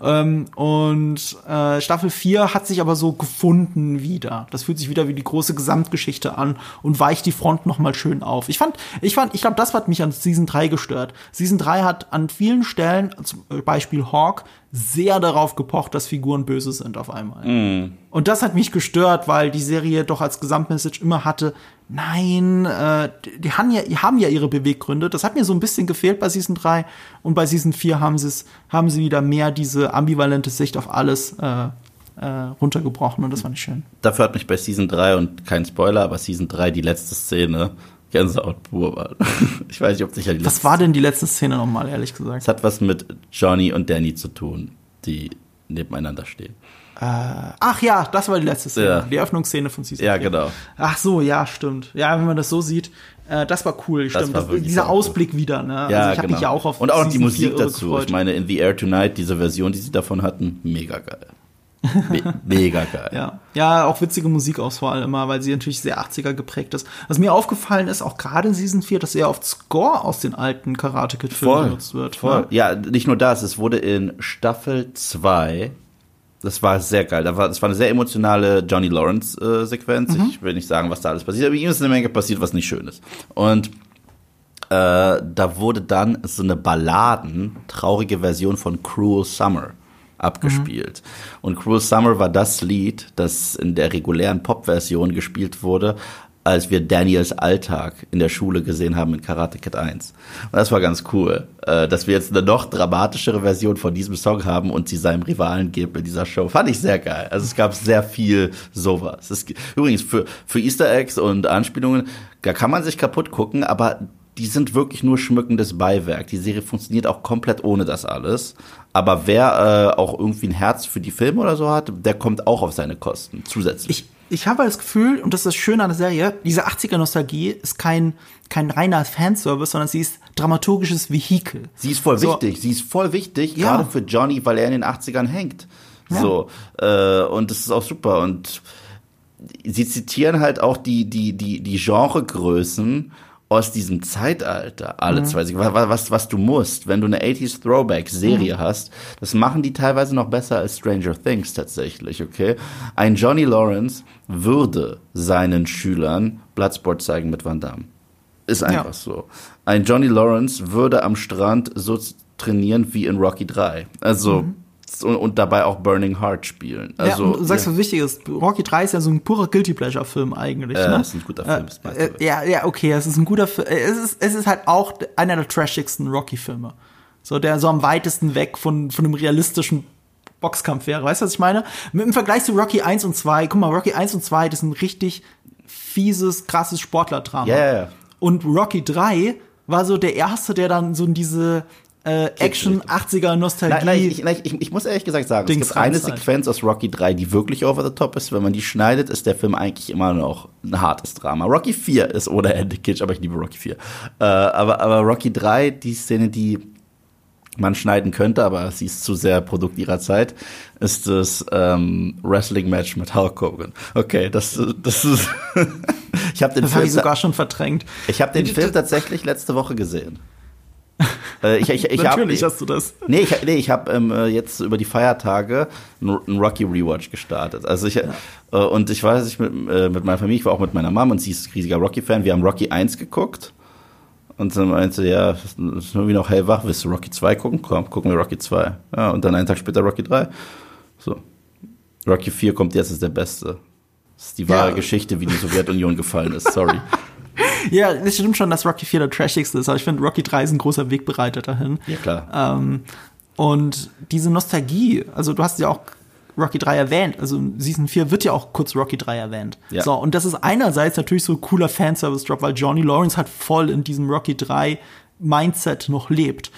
Speaker 2: Ähm, und äh, Staffel 4 hat sich aber so gefunden wieder. Das fühlt sich wieder wie die große Gesamtgeschichte an und weicht die Front nochmal schön auf. Ich fand, ich fand, ich glaube, das hat mich an Season 3 gestört. Season 3 hat an vielen Stellen, zum Beispiel Hawk, sehr darauf gepocht, dass Figuren böse sind auf einmal. Mm. Und das hat mich gestört, weil die Serie doch als Gesamtmessage immer hatte, nein, äh, die, haben ja, die haben ja ihre Beweggründe. Das hat mir so ein bisschen gefehlt bei Season 3 und bei Season 4 haben haben sie wieder mehr diese ambivalente Sicht auf alles äh, äh, runtergebrochen und das fand ich schön.
Speaker 1: Dafür hat mich bei Season 3 und kein Spoiler, aber Season 3 die letzte Szene Gänsehaut pur war. (laughs) Ich weiß nicht, ob sicher
Speaker 2: die Was war denn die letzte Szene nochmal, ehrlich gesagt?
Speaker 1: Es hat was mit Johnny und Danny zu tun, die nebeneinander stehen.
Speaker 2: Äh, ach ja, das war die letzte Szene. Ja. Die Öffnungsszene von Season
Speaker 1: Ja, genau.
Speaker 2: Ach so, ja, stimmt. Ja, wenn man das so sieht, äh, das war cool, das stimmt. War das, dieser Ausblick cool. wieder, ne?
Speaker 1: Ja, also ich genau. mich ja auch auf Und auch die Musik dazu. Ich meine, in The Air Tonight, diese Version, die sie davon hatten, mega geil. Me mega geil.
Speaker 2: Ja. ja, auch witzige Musikauswahl immer, weil sie natürlich sehr 80er geprägt ist. Was mir aufgefallen ist, auch gerade in Season 4, dass sehr oft Score aus den alten Karate Kid Filmen benutzt wird.
Speaker 1: Voll. Ne? Ja, nicht nur das, es wurde in Staffel 2 das war sehr geil. Das war, das war eine sehr emotionale Johnny Lawrence-Sequenz. Äh, mhm. Ich will nicht sagen, was da alles passiert, aber ihm ist eine Menge passiert, was nicht schön ist. Und äh, da wurde dann so eine Balladen, traurige Version von Cruel Summer abgespielt. Mhm. Und Cruel Summer war das Lied, das in der regulären Pop-Version gespielt wurde, als wir Daniels Alltag in der Schule gesehen haben in Karate Kid 1. Und das war ganz cool, äh, dass wir jetzt eine noch dramatischere Version von diesem Song haben und sie seinem Rivalen geben in dieser Show. Fand ich sehr geil. Also es gab sehr viel sowas. Es, übrigens, für, für Easter Eggs und Anspielungen, da kann man sich kaputt gucken, aber die sind wirklich nur schmückendes Beiwerk. Die Serie funktioniert auch komplett ohne das alles. Aber wer äh, auch irgendwie ein Herz für die Filme oder so hat, der kommt auch auf seine Kosten zusätzlich.
Speaker 2: Ich, ich habe das Gefühl, und das ist das Schöne an der Serie, diese 80er-Nostalgie ist kein, kein reiner Fanservice, sondern sie ist dramaturgisches Vehikel.
Speaker 1: Sie ist voll so. wichtig. Sie ist voll wichtig, ja. gerade für Johnny, weil er in den 80ern hängt. Ja. So, äh, und das ist auch super. Und sie zitieren halt auch die, die, die, die Genregrößen aus diesem Zeitalter, alle mhm. zwei Sekunden, was, was, was du musst, wenn du eine 80s Throwback-Serie mhm. hast, das machen die teilweise noch besser als Stranger Things tatsächlich, okay? Ein Johnny Lawrence würde seinen Schülern Bloodsport zeigen mit Van Damme. Ist einfach ja. so. Ein Johnny Lawrence würde am Strand so trainieren wie in Rocky 3. Also, mhm und, und dabei auch Burning Heart spielen. Also,
Speaker 2: ja, du sagst, ja. was wichtig ist. Rocky 3 ist ja so ein purer Guilty Pleasure Film eigentlich. Äh,
Speaker 1: ne? ist ein guter Film.
Speaker 2: Äh, äh, ja, ja, okay, es ist ein guter Film. Äh, es ist, es ist halt auch einer der trashigsten Rocky-Filme. So, der so am weitesten weg von, von einem realistischen Boxkampf wäre. Weißt du, was ich meine? Im Vergleich zu Rocky 1 und 2, guck mal, Rocky 1 und 2, das ist ein richtig fieses, krasses Sportlerdrama.
Speaker 1: Ja.
Speaker 2: Und Rocky 3 war so der erste, der dann so in diese äh, Action 80er Nostalgie.
Speaker 1: Nein, nein, ich, nein ich, ich, muss ehrlich gesagt sagen, Dings es gibt eine Sequenz aus Rocky 3, die wirklich over the top ist. Wenn man die schneidet, ist der Film eigentlich immer noch ein hartes Drama. Rocky 4 ist ohne Ende Kitsch, aber ich liebe Rocky 4. Äh, aber, aber Rocky 3, die Szene, die man schneiden könnte, aber sie ist zu sehr Produkt ihrer Zeit, ist das ähm, Wrestling-Match mit Hulk Hogan. Okay, das, das ist. (laughs)
Speaker 2: ich habe den das Film. Hab ich sogar schon verdrängt.
Speaker 1: Ich habe den Film tatsächlich letzte Woche gesehen.
Speaker 2: Äh, ich, ich, ich Natürlich hab, hast du das.
Speaker 1: Nee, ich, nee, ich habe ähm, äh, jetzt über die Feiertage einen Rocky Rewatch gestartet. Also ich, ja. äh, und ich weiß, ich mit, äh, mit meiner Familie, ich war auch mit meiner Mom und sie ist riesiger Rocky-Fan. Wir haben Rocky 1 geguckt. Und dann meinte sie, ja, ist irgendwie noch hellwach, willst du Rocky 2 gucken? Komm, gucken wir Rocky 2. Ja, und dann einen Tag später Rocky 3. So. Rocky 4 kommt jetzt, ist der beste. Das ist die wahre ja. Geschichte, wie die Sowjetunion gefallen ist. Sorry. (laughs)
Speaker 2: ja, es stimmt schon, dass Rocky 4 der trashigste ist, aber ich finde, Rocky 3 ist ein großer Wegbereiter dahin.
Speaker 1: Ja, klar.
Speaker 2: Ähm, und diese Nostalgie, also du hast ja auch Rocky 3 erwähnt, also Season 4 wird ja auch kurz Rocky 3 erwähnt. Ja. So, und das ist einerseits natürlich so ein cooler Fanservice-Drop, weil Johnny Lawrence halt voll in diesem Rocky 3 Mindset noch lebt.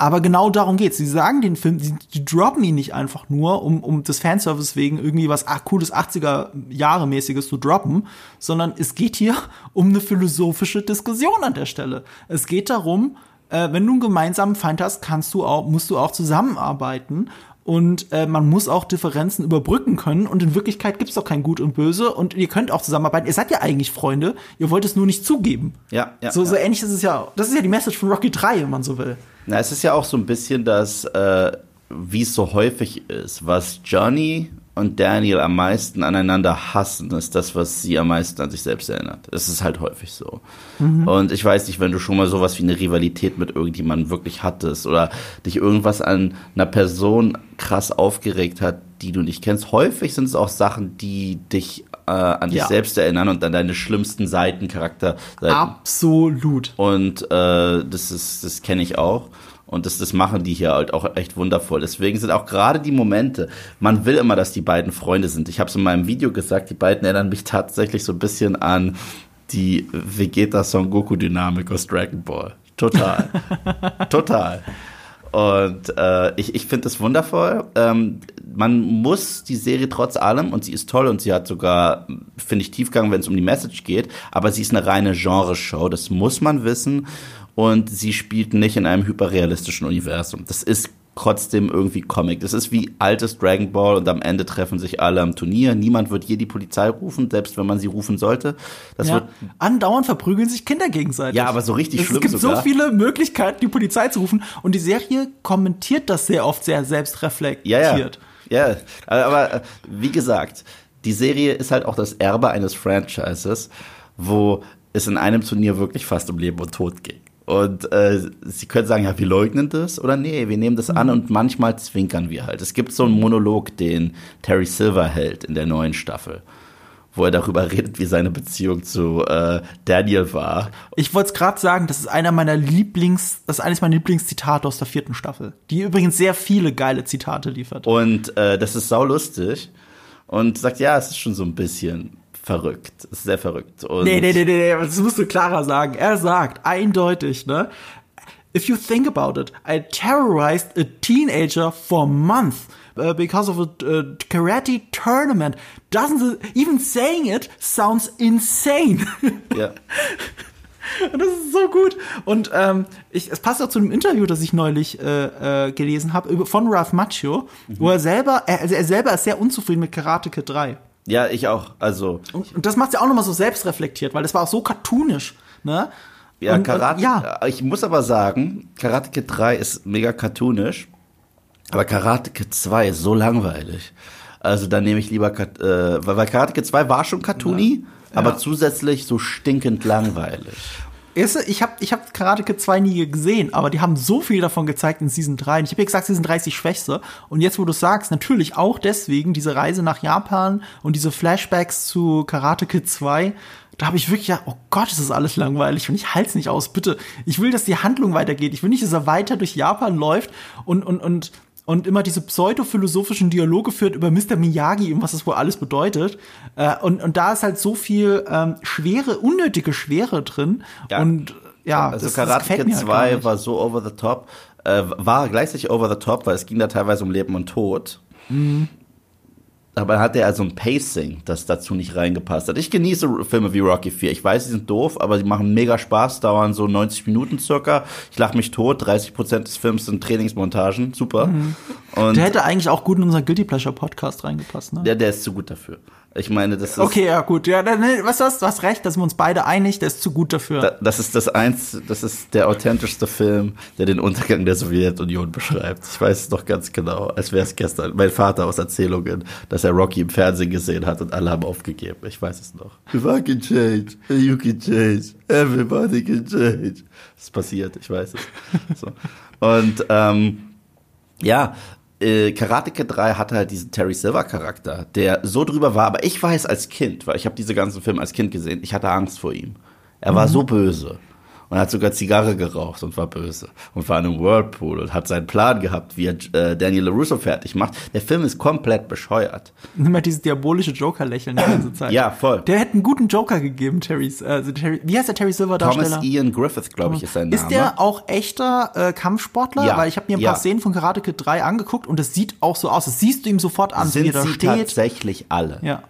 Speaker 2: Aber genau darum geht's. Sie sagen den Film, die, die droppen ihn nicht einfach nur, um, um des Fanservice wegen irgendwie was ach, cooles 80er-Jahre-mäßiges zu droppen, sondern es geht hier (laughs) um eine philosophische Diskussion an der Stelle. Es geht darum, äh, wenn du einen gemeinsamen Feind hast, kannst du auch, musst du auch zusammenarbeiten. Und äh, man muss auch Differenzen überbrücken können. Und in Wirklichkeit gibt's doch kein Gut und Böse. Und ihr könnt auch zusammenarbeiten. Ihr seid ja eigentlich Freunde. Ihr wollt es nur nicht zugeben.
Speaker 1: Ja, ja.
Speaker 2: So,
Speaker 1: ja.
Speaker 2: so ähnlich ist es ja. Das ist ja die Message von Rocky 3, wenn man so will.
Speaker 1: Na, es ist ja auch so ein bisschen das, äh, wie es so häufig ist, was Johnny und Daniel am meisten aneinander hassen, ist das, was sie am meisten an sich selbst erinnert. Es ist halt häufig so. Mhm. Und ich weiß nicht, wenn du schon mal sowas wie eine Rivalität mit irgendjemandem wirklich hattest oder dich irgendwas an einer Person krass aufgeregt hat, die du nicht kennst. Häufig sind es auch Sachen, die dich äh, an dich ja. selbst erinnern und an deine schlimmsten Seiten, Charakterseiten.
Speaker 2: Absolut.
Speaker 1: Und äh, das ist, das kenne ich auch. Und das, das machen die hier halt auch echt wundervoll. Deswegen sind auch gerade die Momente, man will immer, dass die beiden Freunde sind. Ich habe es in meinem Video gesagt, die beiden erinnern mich tatsächlich so ein bisschen an die Vegeta Son Goku Dynamik aus Dragon Ball. Total. (laughs) Total. Und äh, ich, ich finde es wundervoll. Ähm, man muss die Serie trotz allem, und sie ist toll und sie hat sogar, finde ich, Tiefgang, wenn es um die Message geht, aber sie ist eine reine Genreshow, das muss man wissen. Und sie spielt nicht in einem hyperrealistischen Universum. Das ist trotzdem irgendwie Comic. Das ist wie altes Dragon Ball und am Ende treffen sich alle am Turnier. Niemand wird je die Polizei rufen, selbst wenn man sie rufen sollte. Das
Speaker 2: ja.
Speaker 1: wird
Speaker 2: Andauernd verprügeln sich Kinder gegenseitig.
Speaker 1: Ja, aber so richtig es schlimm
Speaker 2: Es gibt
Speaker 1: sogar.
Speaker 2: so viele Möglichkeiten, die Polizei zu rufen und die Serie kommentiert das sehr oft sehr selbstreflektiert.
Speaker 1: Ja, ja. ja. aber äh, wie gesagt, die Serie ist halt auch das Erbe eines Franchises, wo es in einem Turnier wirklich fast um Leben und Tod ging. Und äh, sie können sagen, ja, wir leugnen das oder nee, wir nehmen das an mhm. und manchmal zwinkern wir halt. Es gibt so einen Monolog, den Terry Silver hält in der neuen Staffel, wo er darüber redet, wie seine Beziehung zu äh, Daniel war.
Speaker 2: Ich wollte es gerade sagen, das ist einer meiner Lieblings, das ist eines meiner Lieblingszitate aus der vierten Staffel, die übrigens sehr viele geile Zitate liefert.
Speaker 1: Und äh, das ist saulustig und sagt, ja, es ist schon so ein bisschen verrückt. Ist sehr verrückt. Und
Speaker 2: nee, nee, nee, nee, das musst du klarer sagen. Er sagt eindeutig, ne? If you think about it, I terrorized a teenager for a month uh, because of a uh, karate tournament. Doesn't even saying it sounds insane. (laughs)
Speaker 1: Ja.
Speaker 2: Und das ist so gut. Und ähm, ich, es passt auch zu einem Interview, das ich neulich äh, äh, gelesen habe, von Ralph Macchio, mhm. wo er selber, er, also er selber ist sehr unzufrieden mit Karate Kid 3.
Speaker 1: Ja, ich auch. Also.
Speaker 2: Und, und das macht ja auch nochmal so selbstreflektiert, weil das war auch so cartoonisch, ne?
Speaker 1: Ja,
Speaker 2: Und-
Speaker 1: Karate.
Speaker 2: und- ja.
Speaker 1: Ich muss aber sagen, Karate Kid 3 ist mega cartoonisch, aber Karate Kid 2 ist so langweilig. Also dann nehme ich lieber, Kat- äh, weil Karate Kid 2 war schon cartoony, aber zusätzlich so stinkend langweilig.
Speaker 2: Ich habe ich hab Karate Kid 2 nie gesehen, aber die haben so viel davon gezeigt in Season 3. Und ich habe ja gesagt, Season 3 ist die schwächste. Und jetzt, wo du sagst, natürlich auch deswegen diese Reise nach Japan und diese Flashbacks zu Karate Kid 2, da habe ich wirklich ja, oh Gott, ist das alles langweilig und ich halte es nicht aus. Bitte, ich will, dass die Handlung weitergeht. Ich will nicht, dass er weiter durch Japan läuft und, und, und, und immer diese pseudophilosophischen Dialoge führt über Mr. Miyagi und was das wohl alles bedeutet. Äh, und, und da ist halt so viel ähm, Schwere, unnötige Schwere drin.
Speaker 1: Ja.
Speaker 2: Und ja,
Speaker 1: Also
Speaker 2: das, das
Speaker 1: Karate
Speaker 2: gefällt
Speaker 1: Kid
Speaker 2: mir halt gar
Speaker 1: 2
Speaker 2: nicht.
Speaker 1: war so over the top, äh, war gleichzeitig over the top, weil es ging da teilweise um Leben und Tod.
Speaker 2: Mhm.
Speaker 1: Aber dann hatte er also ein Pacing, das dazu nicht reingepasst hat. Ich genieße Filme wie Rocky 4. Ich weiß, sie sind doof, aber sie machen mega Spaß, dauern so 90 Minuten circa. Ich lache mich tot, 30 Prozent des Films sind Trainingsmontagen, super.
Speaker 2: Mhm.
Speaker 1: Und
Speaker 2: Der hätte eigentlich auch gut in unseren Guilty Pleasure Podcast reingepasst, ne?
Speaker 1: der, der ist zu gut dafür. Ich meine, das ist,
Speaker 2: Okay, ja, gut. Ja, dann, nee, was hast du hast recht, da sind wir uns beide einig, der ist zu gut dafür.
Speaker 1: da- das ist das eins, das ist der authentischste Film, der den Untergang der Sowjetunion beschreibt. Ich weiß es noch ganz genau, als wäre es gestern. Mein Vater aus Erzählungen, dass er Rocky im Fernsehen gesehen hat und alle haben aufgegeben. Ich weiß es noch. If I can change, you can change, everybody can change. Das ist passiert, ich weiß es. So. Und ähm, ja, äh, Karate Kid 3 hatte halt diesen Terry Silver Charakter, der so drüber war, aber ich weiß als Kind, weil ich habe diese ganzen Filme als Kind gesehen, ich hatte Angst vor ihm. Er war so böse und hat sogar Zigarre geraucht und war böse und war in einem Whirlpool und hat seinen Plan gehabt, wie er äh, Daniel LaRusso fertig macht. Der Film ist komplett bescheuert.
Speaker 2: Nimm mal dieses diabolische Joker-Lächeln die ganze Zeit.
Speaker 1: Ja, voll.
Speaker 2: Der hätte einen guten Joker gegeben, Terrys. Also Terry, wie heißt der Terry Silver Darsteller?
Speaker 1: Thomas Ian Griffith, glaube ich, ist sein Name.
Speaker 2: Ist der auch echter äh, Kampfsportler?
Speaker 1: Ja,
Speaker 2: Weil ich habe mir ein paar
Speaker 1: ja.
Speaker 2: Szenen von Karate Kid 3 angeguckt und es sieht auch so aus. Das siehst du ihm sofort an, wie
Speaker 1: sind
Speaker 2: er da
Speaker 1: sie
Speaker 2: steht.
Speaker 1: tatsächlich alle.
Speaker 2: Ja.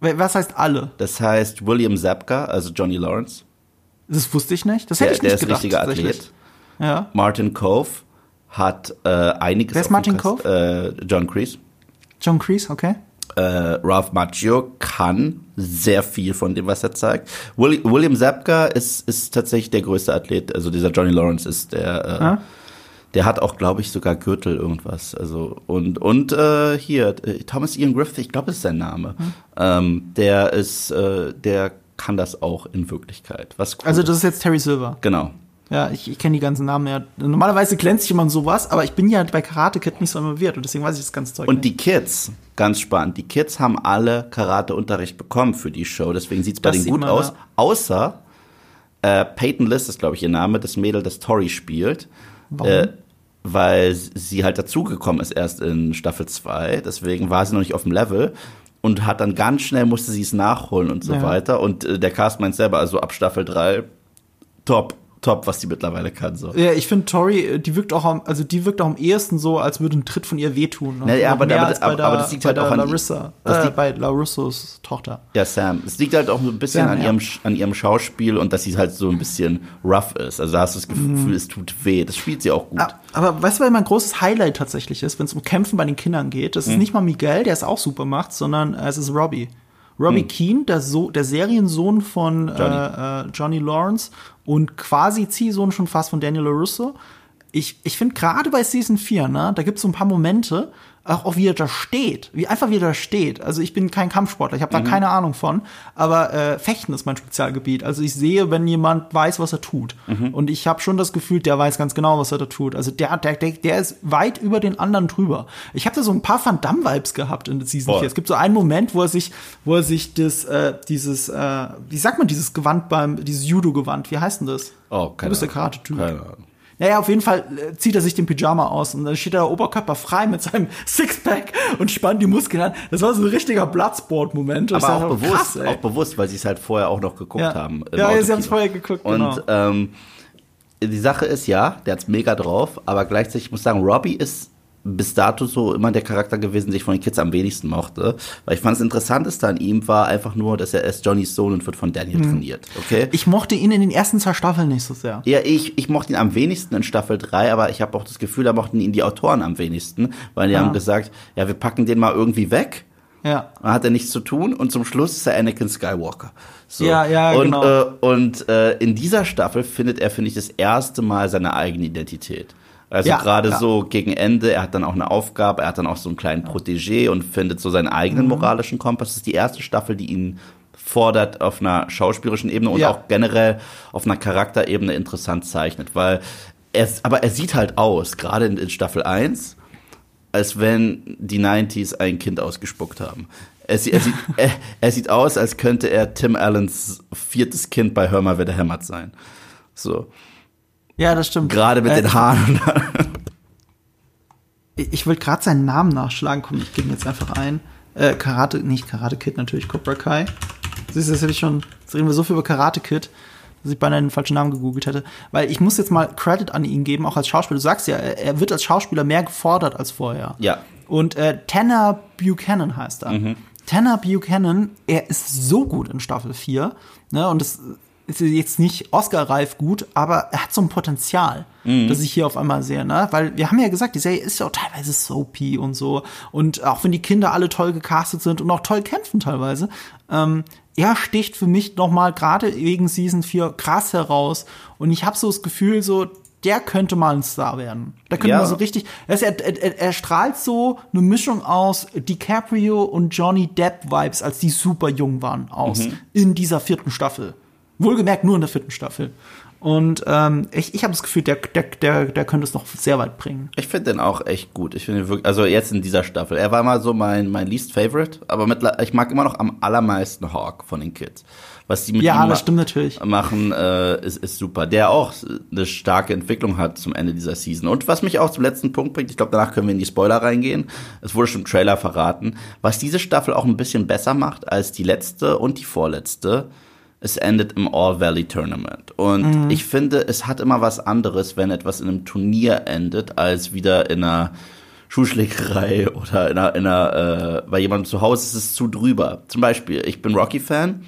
Speaker 2: Wa- Was heißt alle?
Speaker 1: Das heißt William Zabka, also Johnny Lawrence,
Speaker 2: Das wusste ich nicht. Das
Speaker 1: der,
Speaker 2: hätte ich
Speaker 1: der
Speaker 2: nicht
Speaker 1: ist
Speaker 2: gedacht.
Speaker 1: richtiger
Speaker 2: tatsächlich.
Speaker 1: Athlet.
Speaker 2: Ja.
Speaker 1: Martin Cove hat äh, einiges.
Speaker 2: Wer ist Martin Cove?
Speaker 1: Äh, John Kreese.
Speaker 2: John Kreese, okay.
Speaker 1: Äh, Ralph Macchio kann sehr viel von dem, was er zeigt. Willi William Zabka ist, ist tatsächlich der größte Athlet. Also dieser Johnny Lawrence ist der. Äh,
Speaker 2: Ah.
Speaker 1: Der hat auch, glaube ich, sogar Gürtel irgendwas. Also und und äh, hier äh, Thomas Ian Griffith, ich glaube, ist sein Name.
Speaker 2: Hm.
Speaker 1: Ähm, der ist, äh, der kann das auch in Wirklichkeit. Was cool
Speaker 2: Also das ist jetzt Terry Silver.
Speaker 1: genau.
Speaker 2: Ja, ich, ich kenne die ganzen Namen ja. Normalerweise glänzt in sowas, aber ich bin ja bei Karate Kid nicht so involviert und deswegen weiß ich das ganze Zeug
Speaker 1: Und
Speaker 2: nicht.
Speaker 1: die Kids, ganz spannend, die Kids haben alle Karateunterricht bekommen für die Show, deswegen sieht's bei
Speaker 2: Das
Speaker 1: denen
Speaker 2: sieht
Speaker 1: gut aus.
Speaker 2: ja.
Speaker 1: Außer äh, Peyton List ist, glaube ich, ihr Name, das Mädel, das Tori spielt.
Speaker 2: Warum?
Speaker 1: Äh, weil sie halt dazugekommen ist erst in Staffel 2, deswegen war sie noch nicht auf dem Level und hat dann ganz schnell musste sie es nachholen und so
Speaker 2: Ja.
Speaker 1: weiter. Und äh, der Cast meint selber, also ab Staffel 3, top, top, was die mittlerweile kann. So.
Speaker 2: Ja, ich finde Tori, äh, die wirkt auch am, also die wirkt auch am ehesten so, als würde ein Tritt von ihr wehtun. Und
Speaker 1: Na ja,
Speaker 2: noch
Speaker 1: aber- aber- aber-
Speaker 2: der,
Speaker 1: aber das liegt
Speaker 2: bei
Speaker 1: halt auch an-
Speaker 2: Larissa,
Speaker 1: das
Speaker 2: äh,
Speaker 1: liegt-
Speaker 2: bei Larussos Tochter.
Speaker 1: Ja, Sam. Es liegt halt auch so ein bisschen
Speaker 2: Sam,
Speaker 1: an,
Speaker 2: ja.
Speaker 1: ihrem, an ihrem Schauspiel und dass sie halt so ein bisschen rough ist. Also da hast du das Gefühl, es tut weh. Das spielt sie auch gut.
Speaker 2: Mhm. Ah, Aber weißt du, weil mein großes Highlight tatsächlich ist, wenn es um Kämpfen bei den Kindern geht,
Speaker 1: Mhm.
Speaker 2: das ist nicht mal Miguel, der es auch super macht, sondern äh, es ist Robbie. Robbie Keane, der, so der Seriensohn von
Speaker 1: Mhm. Johnny.
Speaker 2: Äh, äh, Johnny Lawrence und quasi Ziehsohn schon fast von Daniel LaRusso. ich, ich finde gerade bei Season 4, ne, da gibt es so ein paar Momente, auch, auch wie er da steht, wie einfach wie er da steht. Also ich bin kein Kampfsportler, ich habe da mhm. keine Ahnung von, aber äh, Fechten ist mein Spezialgebiet. Also ich sehe, wenn jemand weiß, was er tut. Mhm. Und ich habe schon das Gefühl, der weiß ganz genau, was er da tut. Also der, der, der, der ist weit über den anderen drüber. Ich habe da so ein paar Van Damme-Vibes gehabt in Season Boah. 4. Es gibt so einen Moment, wo er sich, wo er sich das, äh, dieses, äh, wie sagt man dieses Gewand beim, dieses Judo-Gewand, wie heißt denn das?
Speaker 1: Oh, keine
Speaker 2: Du bist der Karate-Typ. Keine Ahnung. Naja, auf jeden Fall äh, zieht er sich den Pyjama aus und dann steht er Oberkörper frei mit seinem (laughs) Sixpack und spannt die Muskeln an. Das war so ein richtiger Bloodsport-Moment.
Speaker 1: Aber auch bewusst, krass, auch bewusst, weil sie es halt vorher auch noch geguckt
Speaker 2: ja.
Speaker 1: haben.
Speaker 2: Ja, ja sie haben es vorher geguckt,
Speaker 1: Und genau. ähm, die Sache ist ja, der hat's mega drauf, aber gleichzeitig ich muss sagen, Robbie ist bis dato so immer der Charakter gewesen, den ich von den Kids am wenigsten mochte. Weil ich fand, das Interessanteste an ihm war einfach nur, dass er ist Johnnys Sohn und wird von Daniel hm. trainiert. Okay?
Speaker 2: Ich mochte ihn in den ersten zwei Staffeln nicht so sehr.
Speaker 1: Ja, ich, ich mochte ihn am wenigsten in Staffel 3, aber ich habe auch das Gefühl, da mochten ihn die Autoren am wenigsten, weil die ja. haben gesagt, ja, wir packen den mal irgendwie weg.
Speaker 2: Ja.
Speaker 1: Dann hat er nichts zu tun und zum Schluss ist er Anakin Skywalker.
Speaker 2: So. Ja, ja,
Speaker 1: und,
Speaker 2: genau.
Speaker 1: Äh, und äh, in dieser Staffel findet er, finde ich, das erste Mal seine eigene Identität. Also ja, gerade ja. so gegen Ende, er hat dann auch eine Aufgabe, er hat dann auch so einen kleinen Protégé und findet so seinen eigenen mhm. moralischen Kompass. Das ist die erste Staffel, die ihn fordert auf einer schauspielerischen Ebene und ja. auch generell auf einer Charakterebene interessant zeichnet, weil er, aber er sieht halt aus, gerade in, in Staffel 1, als wenn die 90s ein Kind ausgespuckt haben. Er, er, sieht, (laughs) er, er, sieht aus, als könnte er Tim Allens viertes Kind bei Hör mal, wer der hämmert sein. So.
Speaker 2: Ja, das stimmt.
Speaker 1: Gerade mit äh, den Haaren. (laughs)
Speaker 2: ich, ich wollte gerade seinen Namen nachschlagen. Komm, ich gebe ihn jetzt einfach ein. Äh, Karate, nicht Karate Kid, natürlich Cobra Kai. Siehst du, das hätte ich schon, jetzt reden wir so viel über Karate Kid, dass ich beinahe den falschen Namen gegoogelt hätte. Weil ich muss jetzt mal Credit an ihn geben, auch als Schauspieler. Du sagst ja, er wird als Schauspieler mehr gefordert als vorher.
Speaker 1: Ja.
Speaker 2: Und äh, Tanner Buchanan heißt er. Mhm. Tanner Buchanan, er ist so gut in Staffel 4. Ne, und das ist jetzt nicht Oscar-reif gut, aber er hat so ein Potenzial, mhm. das ich hier auf einmal sehe, ne? Weil wir haben ja gesagt, die Serie ist ja auch teilweise soapy und so. Und auch wenn die Kinder alle toll gecastet sind und auch toll kämpfen teilweise, ähm, er sticht für mich noch mal gerade wegen Season 4 krass heraus. Und ich habe so das Gefühl, so, der könnte mal ein Star werden. Da könnte ja. man so richtig. Er, er, er, er, strahlt so eine Mischung aus DiCaprio und Johnny Depp Vibes, als die super jung waren, aus mhm. in dieser vierten Staffel. Wohlgemerkt nur in der vierten Staffel. Und ähm, ich, ich habe das Gefühl, der, der, der, der könnte es noch sehr weit bringen.
Speaker 1: Ich finde den auch echt gut. Ich finde wirklich, also jetzt in dieser Staffel. Er war mal so mein, mein least favorite, aber mit, ich mag immer noch am allermeisten Hawk von den Kids. Was die mit
Speaker 2: ja,
Speaker 1: ihm
Speaker 2: das stimmt natürlich.
Speaker 1: machen, äh, ist, ist super. Der auch eine starke Entwicklung hat zum Ende dieser Season. Und was mich auch zum letzten Punkt bringt, ich glaube, danach können wir in die Spoiler reingehen. Es wurde schon im Trailer verraten, was diese Staffel auch ein bisschen besser macht als die letzte und die vorletzte es endet im All Valley Tournament. Und mhm. ich finde, es hat immer was anderes, wenn etwas in einem Turnier endet, als wieder in einer Schuhschlägerei (laughs) oder in einer, in einer äh, bei jemandem zu Hause ist es zu drüber. Zum Beispiel, ich bin Rocky-Fan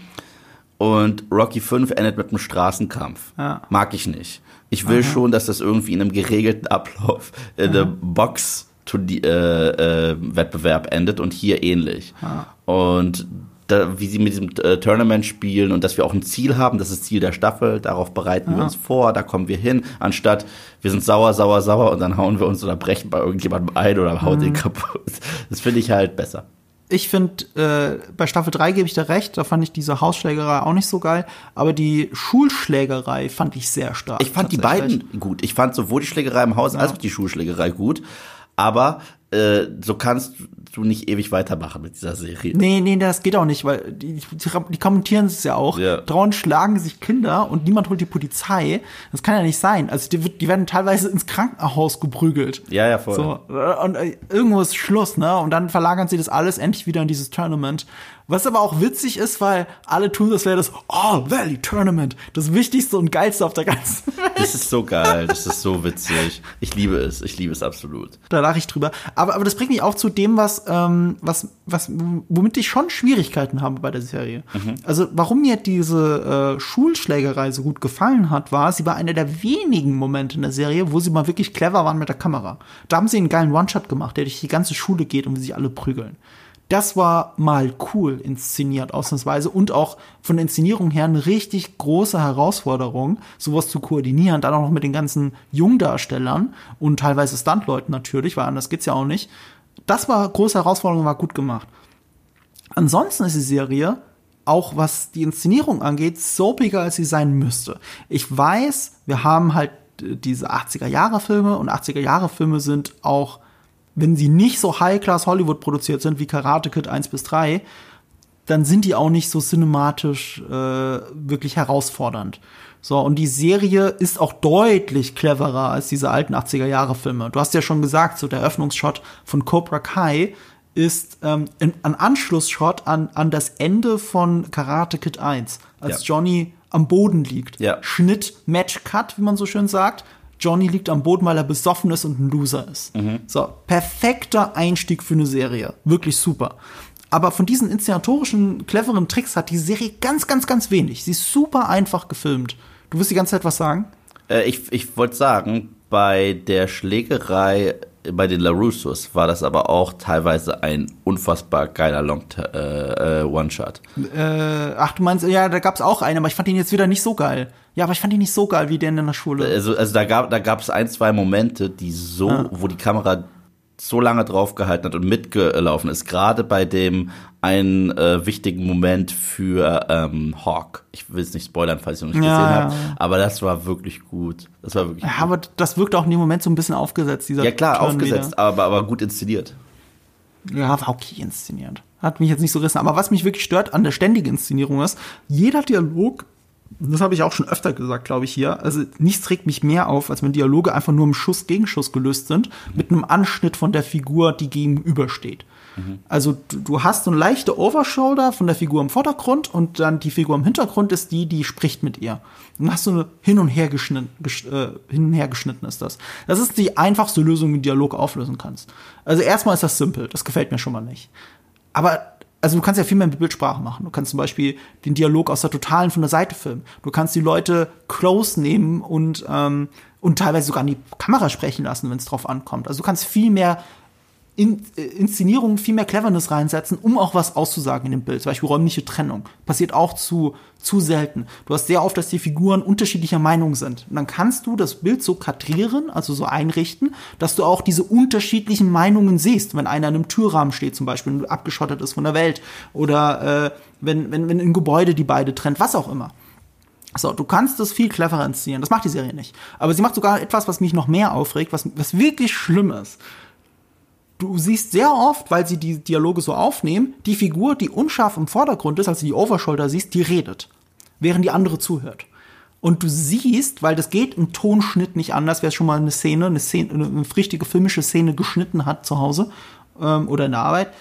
Speaker 1: und Rocky 5 endet mit einem Straßenkampf. Ja. Mag ich nicht. Ich will Aha. schon, dass das irgendwie in einem geregelten Ablauf in einem Box äh, äh, Wettbewerb endet und hier ähnlich. Ja. Und da, wie sie mit diesem äh, Tournament spielen und dass wir auch ein Ziel haben, das ist Ziel der Staffel, darauf bereiten ja. wir uns vor, da kommen wir hin, anstatt wir sind sauer, sauer, sauer und dann hauen wir uns oder brechen bei irgendjemandem ein oder hauen mhm. den kaputt. Das finde ich halt besser.
Speaker 2: Ich finde, äh, bei Staffel 3 gebe ich dir recht, da fand ich diese Hausschlägerei auch nicht so geil, aber die Schulschlägerei fand ich sehr stark.
Speaker 1: Ich fand die beiden gut. Ich fand sowohl die Schlägerei im Haus ja. als auch die Schulschlägerei gut. Aber äh, so kannst du nicht ewig weitermachen mit dieser Serie.
Speaker 2: Nee, nee, das geht auch nicht, weil die, die, die kommentieren es ja auch. Ja. Draußen schlagen sich Kinder und niemand holt die Polizei. Das kann ja nicht sein. Also die, die werden teilweise ins Krankenhaus geprügelt.
Speaker 1: Ja, ja, voll.
Speaker 2: So, und äh, irgendwo ist Schluss, ne? Und dann verlagern sie das alles endlich wieder in dieses Tournament. Was aber auch witzig ist, weil alle tun, das wäre das All Valley Tournament. Das Wichtigste und Geilste auf der ganzen (laughs)
Speaker 1: Welt. Das ist so geil, das ist so witzig. Ich liebe es, ich liebe es absolut.
Speaker 2: Da lache ich drüber. Aber, aber das bringt mich auch zu dem, was, ähm, was, was, womit ich schon Schwierigkeiten habe bei der Serie. Mhm. Also, warum mir diese äh, Schulschlägerei so gut gefallen hat, war, sie war einer der wenigen Momente in der Serie, wo sie mal wirklich clever waren mit der Kamera. Da haben sie einen geilen One-Shot gemacht, der durch die ganze Schule geht und wie sie alle prügeln Das war mal cool inszeniert, ausnahmsweise. Und auch von der Inszenierung her eine richtig große Herausforderung, sowas zu koordinieren. Dann auch noch mit den ganzen Jungdarstellern und teilweise Stuntleuten natürlich, weil anders geht's ja auch nicht. Das war große Herausforderung, war gut gemacht. Ansonsten ist die Serie auch was die Inszenierung angeht, soapiger als sie sein müsste. Ich weiß, wir haben halt diese 80er Jahre Filme und 80er Jahre Filme sind auch wenn sie nicht so High-Class Hollywood produziert sind wie Karate Kid 1 bis 3, dann sind die auch nicht so cinematisch äh, wirklich herausfordernd. So, und die Serie ist auch deutlich cleverer als diese alten 80er Jahre Filme. Du hast ja schon gesagt, so der Eröffnungsshot von Cobra Kai ist ähm, ein, ein Anschlussshot an, an das Ende von Karate Kid 1, als ja. Johnny am Boden liegt.
Speaker 1: Ja.
Speaker 2: Schnitt, Match, Cut, wie man so schön sagt. Johnny liegt am Boden, weil er besoffen ist und ein Loser ist. Mhm. So, perfekter Einstieg für eine Serie. Wirklich super. Aber von diesen inszenatorischen, cleveren Tricks hat die Serie ganz, ganz, ganz wenig. Sie ist super einfach gefilmt. Du wirst die ganze Zeit was sagen?
Speaker 1: Äh, ich ich wollte sagen, bei der Schlägerei bei den LaRussos war das aber auch teilweise ein unfassbar geiler Long äh, äh, One-Shot.
Speaker 2: Äh, ach, du meinst, ja, da gab's auch einen, aber ich fand ihn jetzt wieder nicht so geil. Ja, aber ich fand ihn nicht so geil wie der in der Schule.
Speaker 1: Also, also da gab da gab's ein, zwei Momente, die so, ah. wo die Kamera so lange draufgehalten hat und mitgelaufen ist, gerade bei dem einen äh, wichtigen Moment für ähm, Hawk. Ich will es nicht spoilern, falls ihr noch nicht ja, gesehen habt, aber das war wirklich gut. Das war wirklich.
Speaker 2: Ja, aber das wirkt auch in dem Moment so ein bisschen aufgesetzt. Dieser
Speaker 1: ja klar, Turn aufgesetzt, aber, aber gut inszeniert.
Speaker 2: Ja, war okay inszeniert. Hat mich jetzt nicht so rissen. Aber was mich wirklich stört an der ständigen Inszenierung ist, jeder Dialog das habe ich auch schon öfter gesagt, glaube ich, hier. Also nichts regt mich mehr auf, als wenn Dialoge einfach nur im Schuss gegen Schuss gelöst sind, mit einem Anschnitt von der Figur, die gegenübersteht. Mhm. Also du, du, hast so eine leichte Overshoulder von der Figur im Vordergrund und dann die Figur im Hintergrund ist die, die spricht mit ihr. Dann hast du eine hin und her geschnitten, gesch, äh, hin und her geschnitten ist das. Das ist die einfachste Lösung, wie du Dialog auflösen kannst. Also erstmal ist das simpel, das gefällt mir schon mal nicht. Aber also du kannst ja viel mehr mit Bildsprache machen. Du kannst zum Beispiel den Dialog aus der Totalen von der Seite filmen. Du kannst die Leute close nehmen und, ähm, und teilweise sogar an die Kamera sprechen lassen, wenn es drauf ankommt. Also du kannst viel mehr in, äh, viel mehr Cleverness reinsetzen, um auch was auszusagen in dem Bild. Zum Beispiel räumliche Trennung. Passiert auch zu, zu selten. Du hast sehr oft, dass die Figuren unterschiedlicher Meinung sind. Und dann kannst du das Bild so kadrieren, also so einrichten, dass du auch diese unterschiedlichen Meinungen siehst. Wenn einer in einem Türrahmen steht zum Beispiel und abgeschottet ist von der Welt. Oder äh, wenn, wenn, wenn ein Gebäude die beide trennt, was auch immer. So, du kannst das viel cleverer inszenieren. Das macht die Serie nicht. Aber sie macht sogar etwas, was mich noch mehr aufregt, was, was wirklich schlimm ist du siehst sehr oft, weil sie die Dialoge so aufnehmen, die Figur, die unscharf im Vordergrund ist, also die Overshoulder siehst, die redet, während die andere zuhört. Und du siehst, weil das geht im Tonschnitt nicht anders, wer schon mal eine Szene, eine Szene, eine richtige filmische Szene geschnitten hat zu Hause ähm, oder in der Arbeit,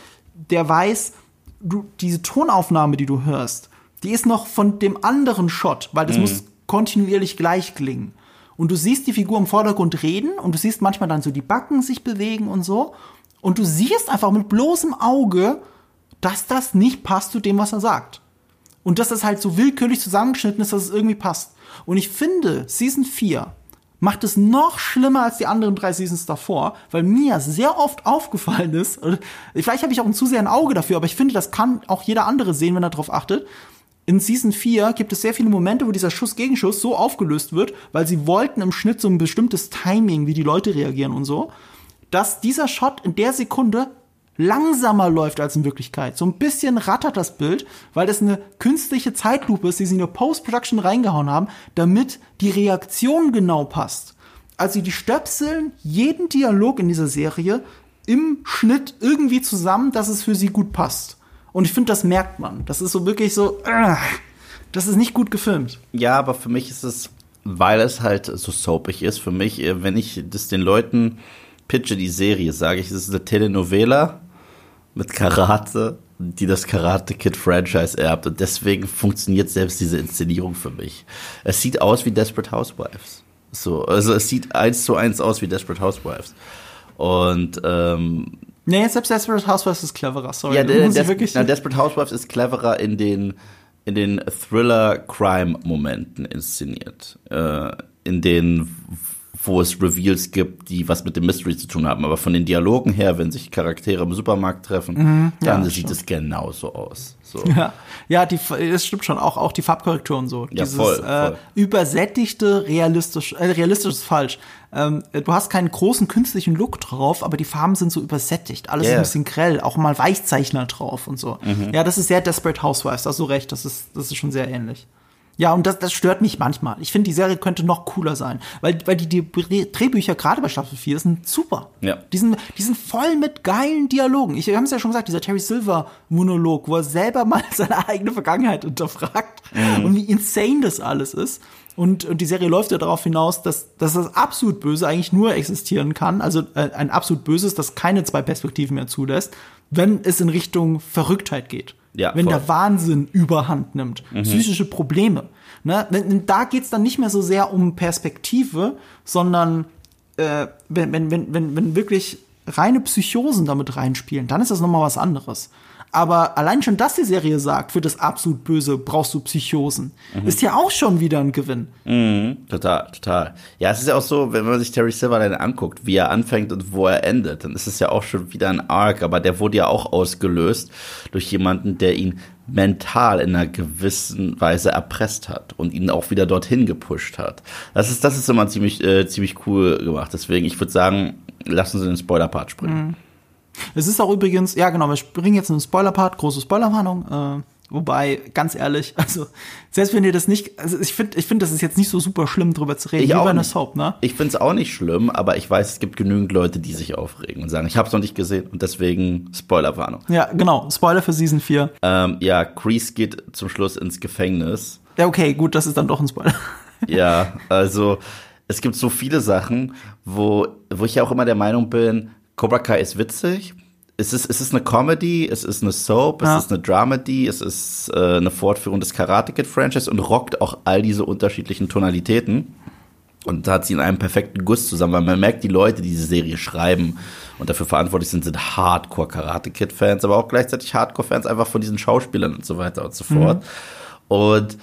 Speaker 2: der weiß, du, diese Tonaufnahme, die du hörst, die ist noch von dem anderen Shot, weil das mhm. muss kontinuierlich gleich klingen. Und du siehst die Figur im Vordergrund reden und du siehst manchmal dann so die Backen sich bewegen und so. Und du siehst einfach mit bloßem Auge, dass das nicht passt zu dem, was er sagt. Und dass das halt so willkürlich zusammengeschnitten ist, dass es irgendwie passt. Und ich finde, Season 4 macht es noch schlimmer als die anderen drei Seasons davor, weil mir sehr oft aufgefallen ist, vielleicht habe ich auch ein zu sehr ein Auge dafür, aber ich finde, das kann auch jeder andere sehen, wenn er darauf achtet. In Season 4 gibt es sehr viele Momente, wo dieser Schuss-Gegenschuss so aufgelöst wird, weil sie wollten im Schnitt so ein bestimmtes Timing, wie die Leute reagieren und so dass dieser Shot in der Sekunde langsamer läuft als in Wirklichkeit. So ein bisschen rattert das Bild, weil das eine künstliche Zeitlupe ist, die sie in eine Post-Production reingehauen haben, damit die Reaktion genau passt. Also die stöpseln jeden Dialog in dieser Serie im Schnitt irgendwie zusammen, dass es für sie gut passt. Und ich finde, das merkt man. Das ist so wirklich so, äh, das ist nicht gut gefilmt.
Speaker 1: Ja, aber für mich ist es, weil es halt so soapig ist, für mich, äh, wenn ich das den Leuten pitche die Serie, sage ich, es ist eine Telenovela mit Karate, die das Karate Kid Franchise erbt und deswegen funktioniert selbst diese Inszenierung für mich. Es sieht aus wie Desperate Housewives. So, also es sieht eins zu eins aus wie Desperate Housewives. Und ähm,
Speaker 2: Nee, selbst Desperate Housewives ist cleverer, sorry.
Speaker 1: Ja, Des na, Desperate Housewives ist cleverer in den in den Thriller-Crime-Momenten inszeniert. Äh, in den wo es Reveals gibt, die was mit dem Mystery zu tun haben. Aber von den Dialogen her, wenn sich Charaktere im Supermarkt treffen, mhm, dann ja, sieht es genauso aus. So.
Speaker 2: Ja, ja, die, das stimmt schon, auch, auch die Farbkorrektur und so.
Speaker 1: Ja, Dieses voll,
Speaker 2: äh, übersättigte, realistisch, äh, realistisch ist falsch. Ähm, du hast keinen großen künstlichen Look drauf, aber die Farben sind so übersättigt. Alles yeah. ein bisschen grell, auch mal Weichzeichner drauf und so. Mhm. Ja, das ist sehr Desperate Housewives, hast du recht, das ist, das ist schon sehr ähnlich. Ja, und das, das stört mich manchmal. Ich finde, die Serie könnte noch cooler sein. Weil, weil die, die Drehbücher, gerade bei Staffel 4, sind super.
Speaker 1: Ja.
Speaker 2: Die sind, die sind voll mit geilen Dialogen. Ich habe es ja schon gesagt, dieser Terry Silver-Monolog, wo er selber mal (laughs) seine eigene Vergangenheit hinterfragt mhm. und wie insane das alles ist. Und, und die Serie läuft ja darauf hinaus, dass, dass das absolut Böse eigentlich nur existieren kann. Also äh, ein absolut Böses, das keine zwei Perspektiven mehr zulässt, wenn es in Richtung Verrücktheit geht. Ja, wenn voll. der Wahnsinn überhand nimmt, mhm. psychische Probleme. Ne? Da geht's dann nicht mehr so sehr um Perspektive, sondern äh, wenn, wenn, wenn, wenn, wenn wirklich reine Psychosen damit reinspielen, dann ist das nochmal was anderes. Aber allein schon, dass die Serie sagt, für das absolut Böse brauchst du Psychosen, mhm. ist ja auch schon wieder ein Gewinn.
Speaker 1: Mhm, total, total. Ja, es ist ja auch so, wenn man sich Terry Silverline anguckt, wie er anfängt und wo er endet, dann ist es ja auch schon wieder ein Arc, aber der wurde ja auch ausgelöst durch jemanden, der ihn mental in einer gewissen Weise erpresst hat und ihn auch wieder dorthin gepusht hat. Das ist, das ist immer ziemlich, äh, ziemlich cool gemacht. Deswegen, ich würde sagen, lassen Sie den Spoiler-Part springen. Mhm.
Speaker 2: Es ist auch übrigens, ja genau, wir springen jetzt in den Spoiler-Part, große Spoilerwarnung. Äh, wobei, ganz ehrlich, (laughs) also selbst wenn ihr das nicht, also ich finde, ich finde, das ist jetzt nicht so super schlimm, drüber zu reden,
Speaker 1: ich bei einer Soap, ne? Ich finde es auch nicht schlimm, aber ich weiß, es gibt genügend Leute, die sich aufregen und sagen, ich habe es noch nicht gesehen und deswegen Spoilerwarnung.
Speaker 2: Ja, genau, Spoiler für Season 4.
Speaker 1: Ähm, ja, Kreese geht zum Schluss ins Gefängnis.
Speaker 2: Ja, okay, gut, das ist dann doch ein Spoiler. (laughs)
Speaker 1: ja, also es gibt so viele Sachen, wo, wo ich ja auch immer der Meinung bin, Cobra Kai ist witzig. Es ist, es ist eine Comedy, es ist eine Soap, es ja. ist eine Dramedy, es ist äh, eine Fortführung des Karate Kid Franchise und rockt auch all diese unterschiedlichen Tonalitäten. Und da hat sie in einem perfekten Guss zusammen, weil man merkt, die Leute, die diese Serie schreiben und dafür verantwortlich sind, sind Hardcore Karate Kid Fans, aber auch gleichzeitig Hardcore Fans einfach von diesen Schauspielern und so weiter und so fort. Mhm. Und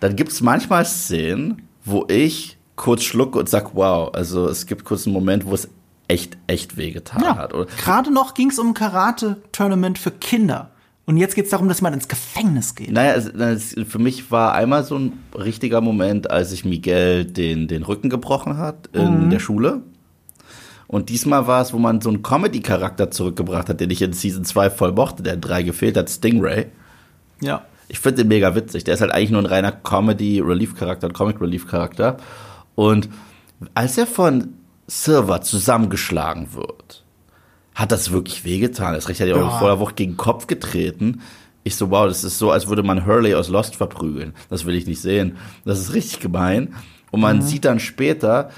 Speaker 1: dann gibt es manchmal Szenen, wo ich kurz schlucke und sag, wow, also es gibt kurz einen Moment, wo es echt, echt wehgetan ja. hat.
Speaker 2: Gerade noch ging es um ein Karate-Tournament für Kinder. Und jetzt geht es darum, dass man ins Gefängnis geht.
Speaker 1: Naja, es, es, für mich war einmal so ein richtiger Moment, als sich Miguel den, den Rücken gebrochen hat in mhm. der Schule. Und diesmal war es, wo man so einen Comedy-Charakter zurückgebracht hat, den ich in Season 2 voll mochte, der in 3 gefehlt hat, Stingray.
Speaker 2: Ja.
Speaker 1: Ich finde den mega witzig. Der ist halt eigentlich nur ein reiner Comedy-Relief-Charakter, ein Comic-Relief-Charakter. Und als er von Silver zusammengeschlagen wird, hat das wirklich wehgetan. Das Recht hat ja auch vor der Woche gegen den Kopf getreten. Ich so, wow, das ist so, als würde man Hurley aus Lost verprügeln. Das will ich nicht sehen. Das ist richtig gemein. Und man mhm. sieht dann später,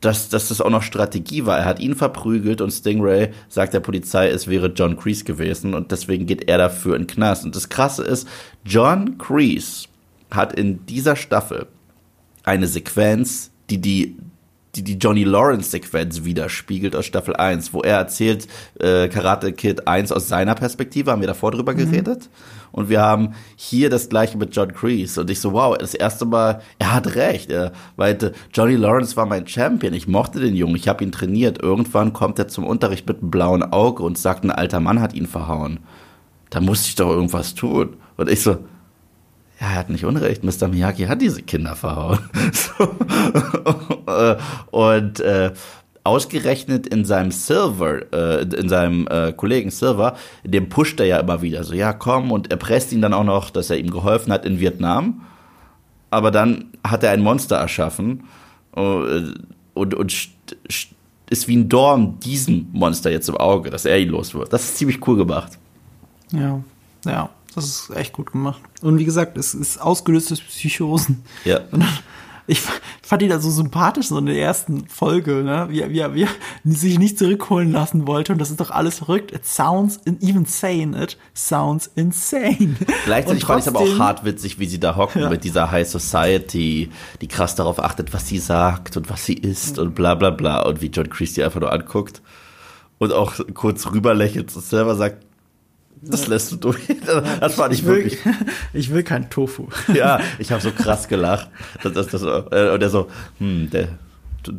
Speaker 1: dass, dass das auch noch Strategie war. Er hat ihn verprügelt und Stingray sagt der Polizei, es wäre John Kreese gewesen und deswegen geht er dafür in den Knast. Und das Krasse ist, John Kreese hat in dieser Staffel eine Sequenz, die die die die Johnny Lawrence-Sequenz widerspiegelt aus Staffel 1, wo er erzählt äh, Karate Kid 1 aus seiner Perspektive, haben wir davor drüber mhm. geredet. Und wir haben hier das gleiche mit John Kreese. Und ich so, wow, das erste Mal, er hat recht. Er meinte, Johnny Lawrence war mein Champion. Ich mochte den Jungen, ich habe ihn trainiert. Irgendwann kommt er zum Unterricht mit einem blauen Auge und sagt, ein alter Mann hat ihn verhauen. Da musste ich doch irgendwas tun. Und ich so, ja, er hat nicht Unrecht, Mr. Miyagi hat diese Kinder verhauen. (laughs) so. Und äh, ausgerechnet in seinem Silver, äh, in seinem äh, Kollegen Silver, dem pusht er ja immer wieder so, ja komm, und er presst ihn dann auch noch, dass er ihm geholfen hat in Vietnam. Aber dann hat er ein Monster erschaffen äh, und, und ist wie ein Dorn diesem Monster jetzt im Auge, dass er ihn los wird. Das ist ziemlich cool gemacht.
Speaker 2: Ja, ja. Das ist echt gut gemacht. Und wie gesagt, es ist ausgelöst durch Psychosen.
Speaker 1: Ja.
Speaker 2: Und ich fand ihn da so sympathisch, so in der ersten Folge, ne? wie, wie, wie er sich nicht zurückholen lassen wollte. Und das ist doch alles verrückt. It sounds, even saying it, sounds insane.
Speaker 1: Gleichzeitig fand ich aber auch hart witzig, wie sie da hocken ja. mit dieser High Society, die krass darauf achtet, was sie sagt und was sie isst und bla bla bla. Und wie John Christie einfach nur anguckt und auch kurz rüberlächelt und selber sagt, das lässt du durch. Das fand ich, ich will, wirklich. (laughs)
Speaker 2: Ich will kein Tofu.
Speaker 1: Ja, ich habe so krass gelacht. Das, das, das, äh, und er so, hm, der,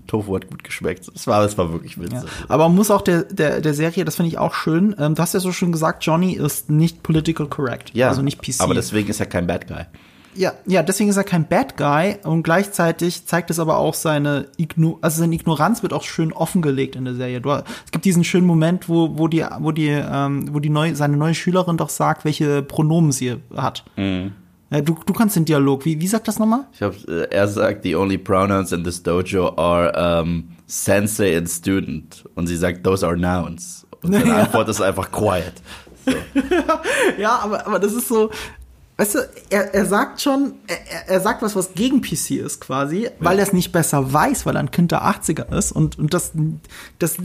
Speaker 1: Tofu hat gut geschmeckt. Es war, es war wirklich witzig. Ja.
Speaker 2: Aber man muss auch der, der, der Serie, das finde ich auch schön, ähm, du hast ja so schön gesagt, Johnny ist nicht political correct.
Speaker 1: Ja, also nicht PC. Aber deswegen ist er kein Bad Guy.
Speaker 2: Ja, ja, deswegen ist er kein Bad Guy und gleichzeitig zeigt es aber auch seine Igno also seine Ignoranz wird auch schön offengelegt in der Serie. Du, es gibt diesen schönen Moment, wo, wo die, wo die, ähm, wo die neue, seine neue Schülerin doch sagt, welche Pronomen sie hat. Mhm. Ja, du, du kannst den Dialog. Wie, wie sagt das nochmal?
Speaker 1: Ich hab, äh, er sagt, the only pronouns in this dojo are um, sensei and student. Und sie sagt, those are nouns. Und (laughs) seine ja. Antwort ist einfach quiet. So. (laughs)
Speaker 2: ja, aber, aber das ist so, weißt du, er, er sagt schon, er, er sagt was, was gegen PC ist quasi, weil er es nicht besser weiß, weil er ein Kind der 80er ist und, und das, das,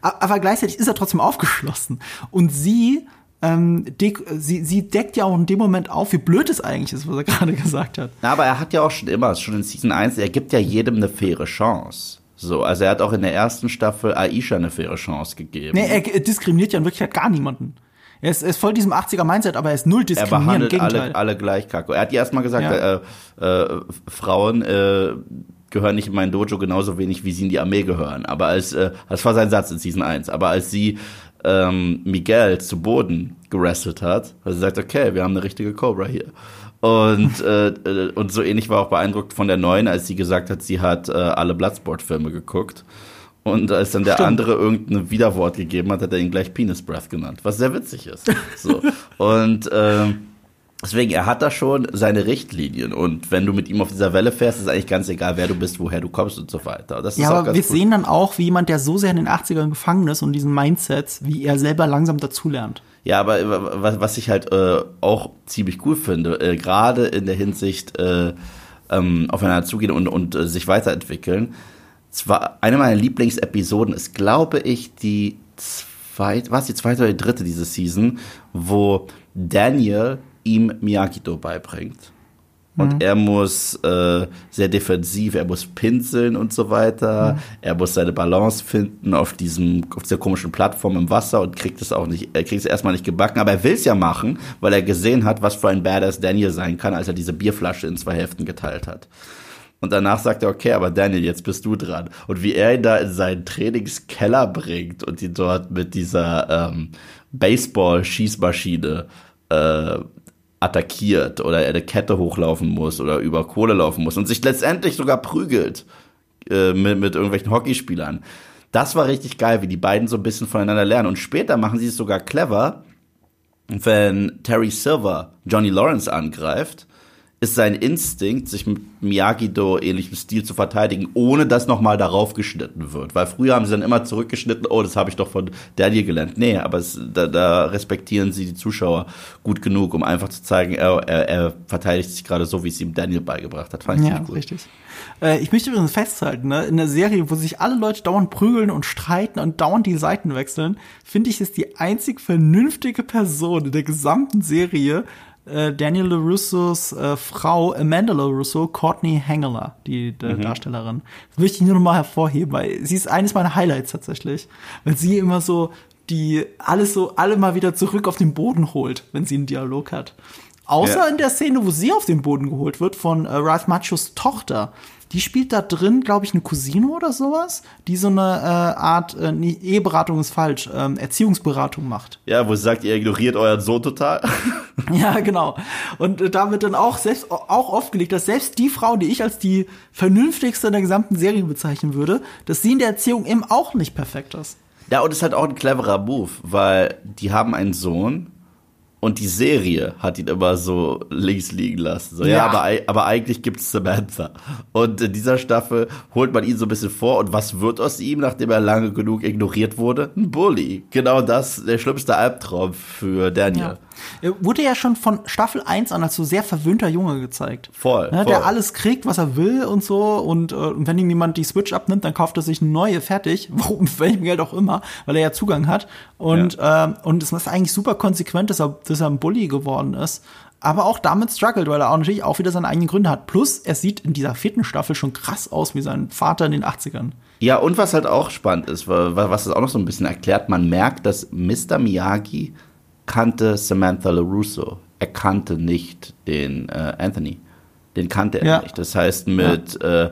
Speaker 2: aber gleichzeitig ist er trotzdem aufgeschlossen. Und sie ähm, sie, sie deckt ja auch in dem Moment auf, wie blöd es eigentlich ist, was er (laughs) gerade gesagt hat.
Speaker 1: Na, aber er hat ja auch schon immer, schon in Season 1, er gibt ja jedem eine faire Chance. So, also er hat auch in der ersten Staffel Aisha eine faire Chance gegeben.
Speaker 2: Nee, er diskriminiert ja in Wirklichkeit gar niemanden. Er ist, er ist voll diesem 80er-Mindset, aber er ist null diskriminierend.
Speaker 1: Er behandelt alle, alle gleich kacke. Er hat ja erstmal gesagt, ja. äh, äh, Frauen äh, gehören nicht in mein Dojo genauso wenig, wie sie in die Armee gehören. Aber als, äh, das war sein Satz in Season 1, aber als sie ähm, Miguel zu Boden gerestelt hat, weil sie sagt, okay, wir haben eine richtige Cobra hier. Und, äh, äh, und so ähnlich war auch beeindruckt von der neuen, als sie gesagt hat, sie hat äh, alle Bloodsport-Filme geguckt. Und als dann der Stimmt. andere irgendein Widerwort gegeben hat, hat er ihn gleich Penis Breath genannt, was sehr witzig ist. (laughs) So. und ähm, Deswegen, er hat da schon seine Richtlinien und wenn du mit ihm auf dieser Welle fährst, ist eigentlich ganz egal, wer du bist, woher du kommst und so weiter.
Speaker 2: Das ja, aber wir gut. sehen dann auch, wie jemand, der so sehr in den 80ern gefangen ist und diesen Mindsets, wie er selber langsam dazulernt.
Speaker 1: Ja, aber was, was ich halt äh, auch ziemlich cool finde, äh, gerade in der Hinsicht äh, ähm, aufeinander zugehen und, und äh, sich weiterentwickeln. Zwar eine meiner Lieblingsepisoden ist, glaube ich, die zweite, was die zweite oder die dritte diese Season, wo Daniel ihm Miyagi-Do beibringt. Und mhm. er muss äh, sehr defensiv, er muss pinseln und so weiter. Mhm. Er muss seine Balance finden auf diesem, auf dieser komischen Plattform im Wasser und kriegt es auch nicht, er kriegt es erstmal nicht gebacken, aber er will es ja machen, weil er gesehen hat, was für ein Badass Daniel sein kann, als er diese Bierflasche in zwei Hälften geteilt hat. Und danach sagt er, okay, aber Daniel, jetzt bist du dran. Und wie er ihn da in seinen Trainingskeller bringt und ihn dort mit dieser ähm, Baseball-Schießmaschine äh, attackiert oder er eine Kette hochlaufen muss oder über Kohle laufen muss und sich letztendlich sogar prügelt äh, mit, mit irgendwelchen Hockeyspielern. Das war richtig geil, wie die beiden so ein bisschen voneinander lernen. Und später machen sie es sogar clever, wenn Terry Silver Johnny Lawrence angreift ist sein Instinkt, sich mit Miyagi-Do ähnlichem Stil zu verteidigen, ohne dass nochmal darauf geschnitten wird. Weil früher haben sie dann immer zurückgeschnitten, oh, das habe ich doch von Daniel gelernt. Nee, aber es, da, da respektieren sie die Zuschauer gut genug, um einfach zu zeigen, er, er, er verteidigt sich gerade so, wie es ihm Daniel beigebracht hat.
Speaker 2: Fand ich ja, gut. richtig. Äh, ich möchte übrigens festhalten, ne, in der Serie, wo sich alle Leute dauernd prügeln und streiten und dauernd die Seiten wechseln, finde ich, ist die einzig vernünftige Person in der gesamten Serie, äh, Daniel LaRussos äh, Frau Amanda LaRusso, Courtney Hangeler, die, die mhm. Darstellerin. Das möchte ich nur noch mal hervorheben, weil sie ist eines meiner Highlights tatsächlich. Weil sie immer so die alles so, alle mal wieder zurück auf den Boden holt, wenn sie einen Dialog hat. Außer ja. in der Szene, wo sie auf den Boden geholt wird von äh, Ralph Machos Tochter die spielt da drin, glaube ich, eine Cousine oder sowas, die so eine äh, Art, äh, nee, Eheberatung ist falsch, ähm, Erziehungsberatung macht.
Speaker 1: Ja, wo sie sagt, ihr ignoriert euren Sohn total. (laughs)
Speaker 2: ja, genau. Und äh, da wird dann auch selbst auch aufgelegt, dass selbst die Frau, die ich als die vernünftigste in der gesamten Serie bezeichnen würde, dass sie in der Erziehung eben auch nicht perfekt ist.
Speaker 1: Ja, und es ist halt auch ein cleverer Move, weil die haben einen Sohn, und die Serie hat ihn immer so links liegen lassen. So, ja, ja aber, aber eigentlich gibt's Samantha. Und in dieser Staffel holt man ihn so ein bisschen vor. Und was wird aus ihm, nachdem er lange genug ignoriert wurde? Ein Bully. Genau das, der schlimmste Albtraum für Daniel. Ja.
Speaker 2: Er wurde ja schon von Staffel 1 an als so sehr verwöhnter Junge gezeigt.
Speaker 1: Voll,
Speaker 2: ne,
Speaker 1: voll.
Speaker 2: Der alles kriegt, was er will und so. Und, äh, und wenn ihm jemand die Switch abnimmt, dann kauft er sich eine neue fertig. (laughs) Warum, mit welchem Geld auch immer, weil er ja Zugang hat. Und, ja. ähm, und es ist eigentlich super konsequent, dass er, dass er ein Bully geworden ist. Aber auch damit struggelt, weil er auch natürlich auch wieder seine eigenen Gründe hat. Plus, er sieht in dieser vierten Staffel schon krass aus wie sein Vater in den 80ern.
Speaker 1: Ja, und was halt auch spannend ist, was es auch noch so ein bisschen erklärt, man merkt, dass Mr. Miyagi kannte Samantha LaRusso. Er kannte nicht den äh, Anthony. Den kannte er ja. nicht. Das heißt, mit ja. äh,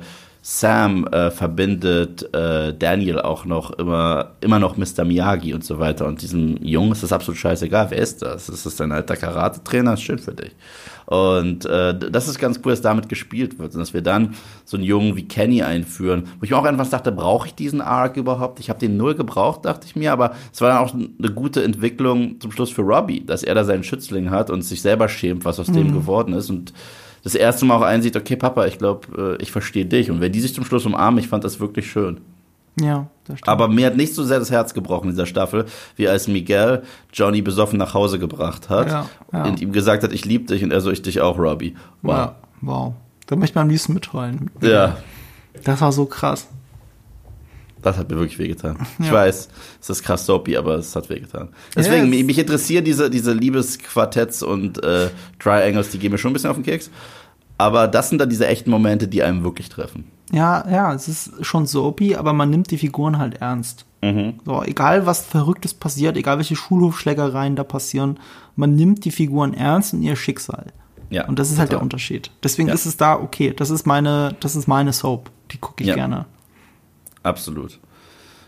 Speaker 1: Sam äh, verbindet äh, Daniel auch noch immer, immer noch Mr. Miyagi und so weiter. Und diesem Jungen ist das absolut scheißegal. Wer ist das? Ist das dein alter Karate-Trainer? Ist schön für dich. Und äh, das ist ganz cool, dass damit gespielt wird. Und dass wir dann so einen Jungen wie Kenny einführen, wo ich mir auch einfach dachte, brauche ich diesen Arc überhaupt? Ich habe den null gebraucht, dachte ich mir, aber es war dann auch eine gute Entwicklung zum Schluss für Robbie, dass er da seinen Schützling hat und sich selber schämt, was aus mhm. dem geworden ist. Und das erste Mal auch einsieht, okay, Papa, ich glaube, äh, ich verstehe dich. Und wenn die sich zum Schluss umarmen, ich fand das wirklich schön.
Speaker 2: Ja, das stimmt.
Speaker 1: Aber mir hat nicht so sehr das Herz gebrochen in dieser Staffel, wie als Miguel Johnny besoffen nach Hause gebracht hat ja, ja. und ihm gesagt hat, ich liebe dich und er so, ich dich auch, Robbie.
Speaker 2: Wow. Ja, wow. Da möchte man am liebsten mitheulen.
Speaker 1: Ja.
Speaker 2: Das war so krass.
Speaker 1: Das hat mir wirklich wehgetan. Ja. Ich weiß, es ist krass soapy, aber es hat wehgetan. Deswegen, yes. mich interessieren diese, diese Liebesquartetts und äh, Triangles, die gehen mir schon ein bisschen auf den Keks. Aber das sind dann diese echten Momente, die einem wirklich treffen.
Speaker 2: Ja, ja, es ist schon soapy, aber man nimmt die Figuren halt ernst. Mhm. So, egal was Verrücktes passiert, egal welche Schulhofschlägereien da passieren, man nimmt die Figuren ernst und ihr Schicksal. Ja, und das ist total. halt der Unterschied. Deswegen ja. ist es da okay. Das ist meine, das ist meine Soap. Die gucke ich ja. gerne.
Speaker 1: Absolut.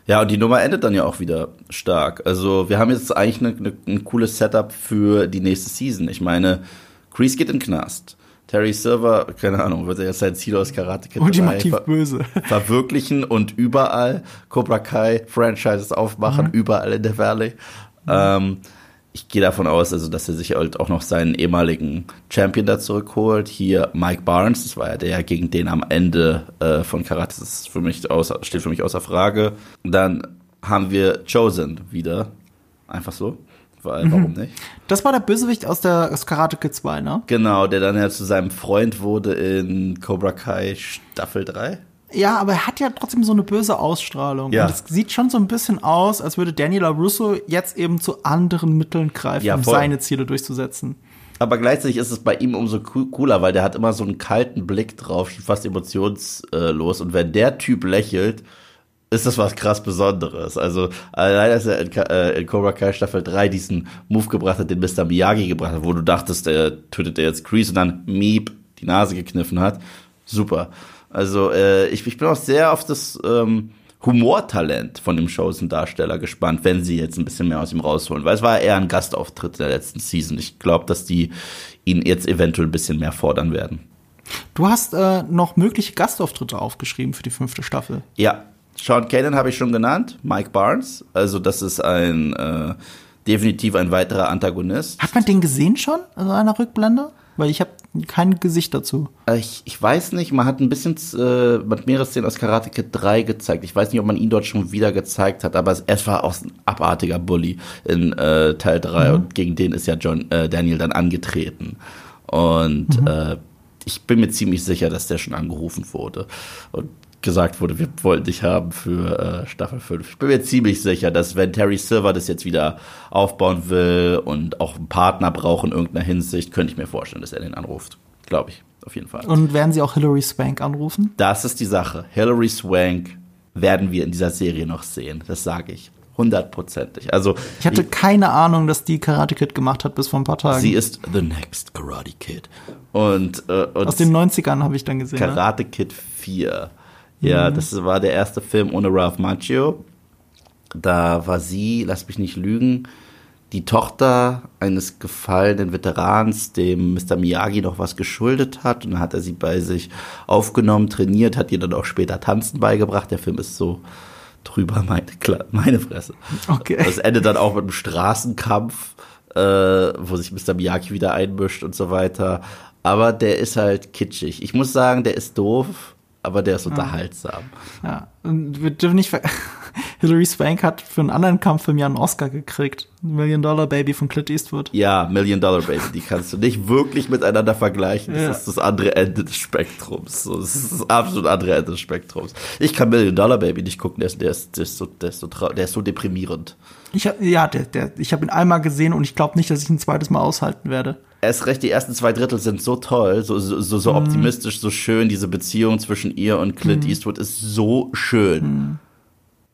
Speaker 1: Ja, und die Nummer endet dann ja auch wieder stark. Also wir haben jetzt eigentlich eine, eine, ein cooles Setup für die nächste Season. Ich meine, Kreese geht in den Knast. Terry Silver, keine Ahnung, wird er jetzt sein Ziel aus Karate Kid
Speaker 2: Ultimativ ver böse. (laughs)
Speaker 1: verwirklichen und überall Cobra Kai Franchises aufmachen, mhm. überall in der Valley. Mhm. Ähm, ich gehe davon aus, also, dass er sich halt auch noch seinen ehemaligen Champion da zurückholt. Hier Mike Barnes, das war ja der gegen den am Ende äh, von Karate, das ist für mich außer, steht für mich außer Frage. Dann haben wir Chosen wieder. Einfach so. Weil, mhm. warum nicht?
Speaker 2: Das war der Bösewicht aus der aus Karate Kid 2, ne?
Speaker 1: Genau, der dann ja zu seinem Freund wurde in Cobra Kai Staffel 3.
Speaker 2: Ja, aber er hat ja trotzdem so eine böse Ausstrahlung. Ja. Und es sieht schon so ein bisschen aus, als würde Daniel Russo jetzt eben zu anderen Mitteln greifen, ja, um seine Ziele durchzusetzen.
Speaker 1: Aber gleichzeitig ist es bei ihm umso cooler, weil der hat immer so einen kalten Blick drauf, fast emotionslos. Und wenn der Typ lächelt, ist das was krass Besonderes. Also allein, dass er in, äh, in Cobra Kai Staffel 3 diesen Move gebracht hat, den Mr. Miyagi gebracht hat, wo du dachtest, der tötet der jetzt Kreese und dann Meep die Nase gekniffen hat. Super. Also äh, ich, ich bin auch sehr auf das ähm, Humortalent von dem Chosen-Darsteller gespannt, wenn sie jetzt ein bisschen mehr aus ihm rausholen. Weil es war eher ein Gastauftritt der letzten Season. Ich glaube, dass die ihn jetzt eventuell ein bisschen mehr fordern werden.
Speaker 2: Du hast äh, noch mögliche Gastauftritte aufgeschrieben für die fünfte Staffel.
Speaker 1: Ja, Sean Kanan habe ich schon genannt, Mike Barnes. Also das ist ein äh, definitiv ein weiterer Antagonist.
Speaker 2: Hat man den gesehen schon in also einer Rückblende? Weil ich habe kein Gesicht dazu.
Speaker 1: Äh, ich, ich weiß nicht, man hat ein bisschen äh, mit mehrere Szenen aus Karate Kid 3 gezeigt. Ich weiß nicht, ob man ihn dort schon wieder gezeigt hat, aber es, es war auch ein abartiger Bully in äh, Teil 3 mhm. und gegen den ist ja John äh, Daniel dann angetreten. Und mhm. äh, ich bin mir ziemlich sicher, dass der schon angerufen wurde. Und gesagt wurde, wir wollen dich haben für äh, Staffel 5. Ich bin mir ziemlich sicher, dass wenn Terry Silver das jetzt wieder aufbauen will und auch einen Partner braucht in irgendeiner Hinsicht, könnte ich mir vorstellen, dass er den anruft. Glaube ich, auf jeden Fall.
Speaker 2: Und werden sie auch Hilary Swank anrufen?
Speaker 1: Das ist die Sache. Hilary Swank werden wir in dieser Serie noch sehen. Das sage ich. Hundertprozentig. Also
Speaker 2: ich hatte ich, keine Ahnung, dass die Karate Kid gemacht hat bis vor ein paar Tagen.
Speaker 1: Sie ist the next Karate Kid. Und, äh, und
Speaker 2: aus den 90ern habe ich dann gesehen.
Speaker 1: Ne? Karate? Kid 4 ja, mhm. das war der erste Film ohne Ralph Macchio. Da war sie, lass mich nicht lügen, die Tochter eines gefallenen Veterans, dem Mr. Miyagi noch was geschuldet hat. Und dann hat er sie bei sich aufgenommen, trainiert, hat ihr dann auch später Tanzen beigebracht. Der Film ist so drüber, meine, meine Fresse.
Speaker 2: Okay.
Speaker 1: Das endet dann auch mit einem Straßenkampf, äh, wo sich Mr. Miyagi wieder einmischt und so weiter. Aber der ist halt kitschig. Ich muss sagen, der ist doof aber der ist unterhaltsam.
Speaker 2: Ja, und wir dürfen nicht ver (laughs) Hilary Swank hat für einen anderen Kampffilm ja einen Oscar gekriegt. Million Dollar Baby von Clint Eastwood.
Speaker 1: Ja, Million Dollar Baby, die kannst du nicht wirklich miteinander vergleichen. Das ja. ist das andere Ende des Spektrums. das ist das absolut andere Ende des Spektrums. Ich kann Million Dollar Baby nicht gucken, der ist, der ist, der ist, so, der ist, so, der ist so deprimierend.
Speaker 2: Ich hab, ja, der, der, ich habe ihn einmal gesehen und ich glaube nicht, dass ich ihn ein zweites Mal aushalten werde
Speaker 1: erst recht, die ersten zwei Drittel sind so toll, so, so, so, so mm. optimistisch, so schön. Diese Beziehung zwischen ihr und Clint mm. Eastwood ist so schön. Mm.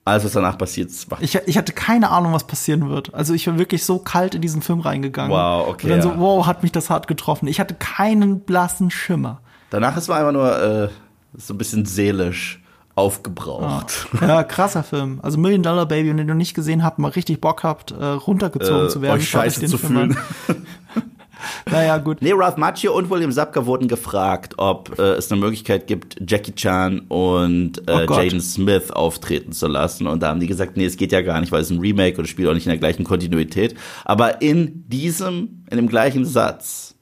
Speaker 1: Alles, was danach passiert,
Speaker 2: macht. Ich, ich hatte keine Ahnung, was passieren wird. Also ich war wirklich so kalt in diesen Film reingegangen.
Speaker 1: Wow, okay.
Speaker 2: Und dann ja. so, wow, hat mich das hart getroffen. Ich hatte keinen blassen Schimmer.
Speaker 1: Danach ist man einfach nur, äh, so ein bisschen seelisch aufgebraucht.
Speaker 2: Ja. ja, krasser Film. Also Million Dollar Baby, wenn ihr noch nicht gesehen habt, mal richtig Bock habt, äh, runtergezogen
Speaker 1: Äh,
Speaker 2: zu werden.
Speaker 1: euch scheiße zu
Speaker 2: Film
Speaker 1: fühlen. (laughs) (laughs)
Speaker 2: Naja, gut.
Speaker 1: Nee, Ralph Macchio und William Sapka wurden gefragt, ob äh, es eine Möglichkeit gibt, Jackie Chan und
Speaker 2: Oh
Speaker 1: äh,
Speaker 2: Gott.
Speaker 1: Jaden Smith auftreten zu lassen. Und da haben die gesagt, nee, es geht ja gar nicht, weil es ein Remake und es spielt auch nicht in der gleichen Kontinuität. Aber in diesem, in dem gleichen Satz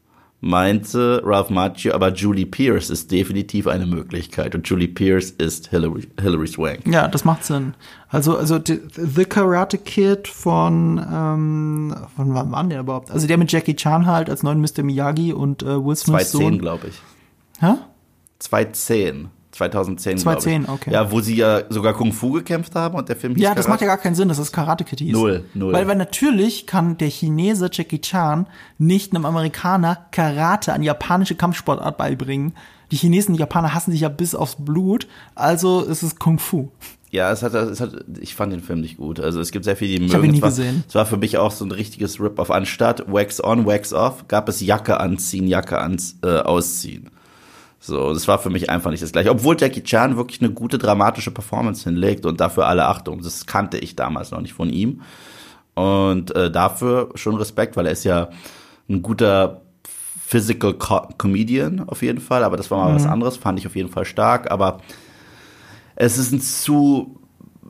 Speaker 1: meinte Ralph Macchio, aber Julie Pierce ist definitiv eine Möglichkeit. Und Julie Pierce ist Hilary, Hilary Swank.
Speaker 2: Ja, das macht Sinn. Also, also die- The Karate Kid von, ähm, von wann war der überhaupt? Also der mit Jackie Chan halt als neuen Mr. Miyagi und äh, Will Smiths
Speaker 1: 2010,
Speaker 2: Sohn.
Speaker 1: glaube ich.
Speaker 2: Hä?
Speaker 1: 2010. 2010, glaube ich.
Speaker 2: 2010, okay.
Speaker 1: Ja, wo sie ja sogar Kung Fu gekämpft haben und der Film hieß
Speaker 2: Ja, das
Speaker 1: Karate-
Speaker 2: macht ja gar keinen Sinn, dass das Karate Kid hieß.
Speaker 1: Null, null.
Speaker 2: Weil, weil natürlich kann der Chinese Jackie Chan nicht einem Amerikaner Karate, eine japanische Kampfsportart beibringen. Die Chinesen und die Japaner hassen sich ja bis aufs Blut, also ist es Kung Fu.
Speaker 1: Ja, es hat, es hat, ich fand den Film nicht gut. Also es gibt sehr viele, die mögen.
Speaker 2: hab ihn nie
Speaker 1: es war,
Speaker 2: gesehen.
Speaker 1: Es war für mich auch so ein richtiges Rip-Off. Anstatt Wax on, Wax off, gab es Jacke anziehen, Jacke ans, äh, ausziehen. So, das war für mich einfach nicht das gleiche. Obwohl Jackie Chan wirklich eine gute dramatische Performance hinlegt und dafür alle Achtung. Das kannte ich damals noch nicht von ihm. Und äh, dafür schon Respekt, weil er ist ja ein guter Physical Co Comedian auf jeden Fall. Aber das war mal was anderes, fand ich auf jeden Fall stark. Aber es ist ein zu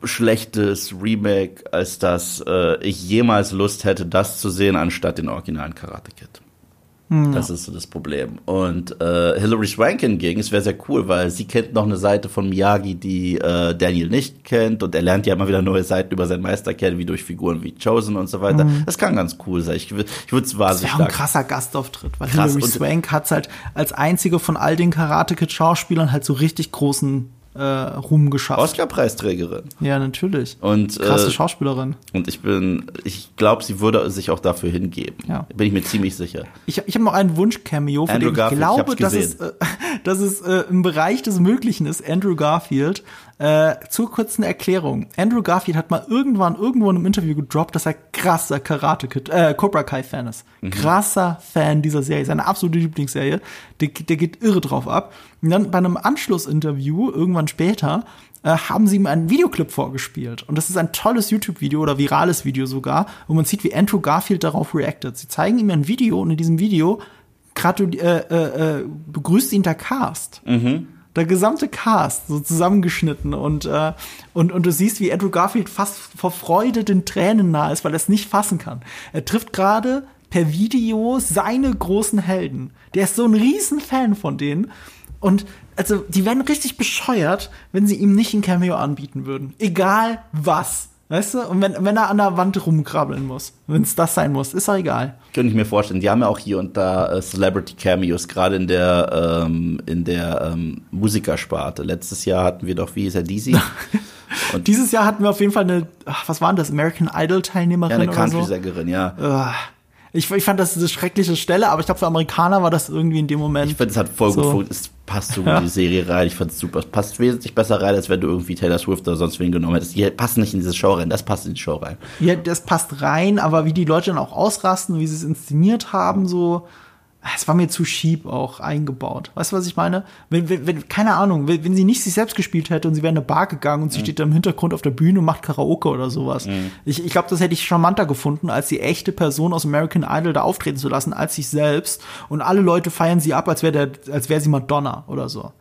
Speaker 1: schlechtes Remake, als dass äh, ich jemals Lust hätte, das zu sehen, anstatt den originalen Karate Kid. Das ist so das Problem. Und äh, Hilary Swank hingegen, es wäre sehr cool, weil sie kennt noch eine Seite von Miyagi, die äh, Daniel nicht kennt. Und er lernt ja immer wieder neue Seiten über seinen Meister kennen, wie durch Figuren wie Chosen und so weiter. Das kann ganz cool sein. Ich, ich würde es
Speaker 2: Das
Speaker 1: wahnsinnig
Speaker 2: wäre auch ein krasser Gastauftritt, weil
Speaker 1: Krass,
Speaker 2: Hilary
Speaker 1: und-
Speaker 2: Swank hat's halt als einzige von all den Karate Kid Schauspielern halt so richtig großen äh, Ruhm geschafft.
Speaker 1: Oscar-Preisträgerin.
Speaker 2: Ja, natürlich.
Speaker 1: Und,
Speaker 2: Krasse
Speaker 1: äh,
Speaker 2: Schauspielerin.
Speaker 1: Und ich bin, ich glaube, sie würde sich auch dafür hingeben.
Speaker 2: Ja.
Speaker 1: Bin ich mir ziemlich sicher.
Speaker 2: Ich, ich habe noch einen Wunsch-Cameo, von
Speaker 1: Andrew
Speaker 2: dem ich
Speaker 1: Garfield, ich
Speaker 2: glaube,
Speaker 1: hab's
Speaker 2: dass es, äh, (laughs) dass es äh, im Bereich des Möglichen ist. Andrew Garfield. Äh, zur kurzen Erklärung. Andrew Garfield hat mal irgendwann irgendwo in einem Interview gedroppt, dass er krasser Karate Kid, äh, Cobra Kai Fan ist. Krasser Fan dieser Serie, seine absolute Lieblingsserie. Der, der geht irre drauf ab. Und dann bei einem Anschlussinterview, irgendwann später, äh, haben sie ihm einen Videoclip vorgespielt. Und das ist ein tolles YouTube-Video oder virales Video sogar, wo man sieht, wie Andrew Garfield darauf reactet. Sie zeigen ihm ein Video und in diesem Video äh, äh, äh, begrüßt ihn der Cast. Der gesamte Cast, so zusammengeschnitten und, äh, und, und du siehst, wie Andrew Garfield fast vor Freude den Tränen nahe ist, weil er es nicht fassen kann. Er trifft gerade per Video seine großen Helden. Der ist so ein riesen Fan von denen. Und also, die wären richtig bescheuert, wenn sie ihm nicht ein Cameo anbieten würden. Egal was. Weißt du? Und wenn, wenn er an der Wand rumkrabbeln muss, wenn es das sein muss, ist doch egal.
Speaker 1: Könnte ich mir vorstellen. Die haben ja auch hier und da äh, Celebrity Cameos, gerade in der ähm, in der ähm, Musikersparte. Letztes Jahr hatten wir doch, wie hieß er? Und (laughs)
Speaker 2: Dieses Jahr hatten wir auf jeden Fall eine, ach, was war denn das, American Idol
Speaker 1: ja,
Speaker 2: Teilnehmerin
Speaker 1: eine
Speaker 2: oder so.
Speaker 1: Country-Sängerin, ja.
Speaker 2: Ah. Ich, ich fand das eine schreckliche Stelle, aber ich glaube, für Amerikaner war das irgendwie in dem Moment.
Speaker 1: Ich finde, es hat voll gut
Speaker 2: So.
Speaker 1: funktioniert. Es passt so (laughs) gut in die Serie rein. Ich fand es super. Es passt wesentlich besser rein, als wenn du irgendwie Taylor Swift oder sonst wen genommen hättest. Die passen nicht in diese Show rein. Das passt in die Show rein.
Speaker 2: Ja, das passt rein, aber wie die Leute dann auch ausrasten, wie sie es inszeniert haben, so, es war mir zu cheap auch eingebaut. Weißt du, was ich meine? Wenn, wenn, wenn keine Ahnung, wenn, wenn sie nicht sich selbst gespielt hätte und sie wäre in eine Bar gegangen und sie steht da im Hintergrund auf der Bühne und macht Karaoke oder sowas. Ich, ich glaube, das hätte ich charmanter gefunden, als die echte Person aus American Idol da auftreten zu lassen, als sich selbst. Und alle Leute feiern sie ab, als wäre als wäre sie Madonna oder so.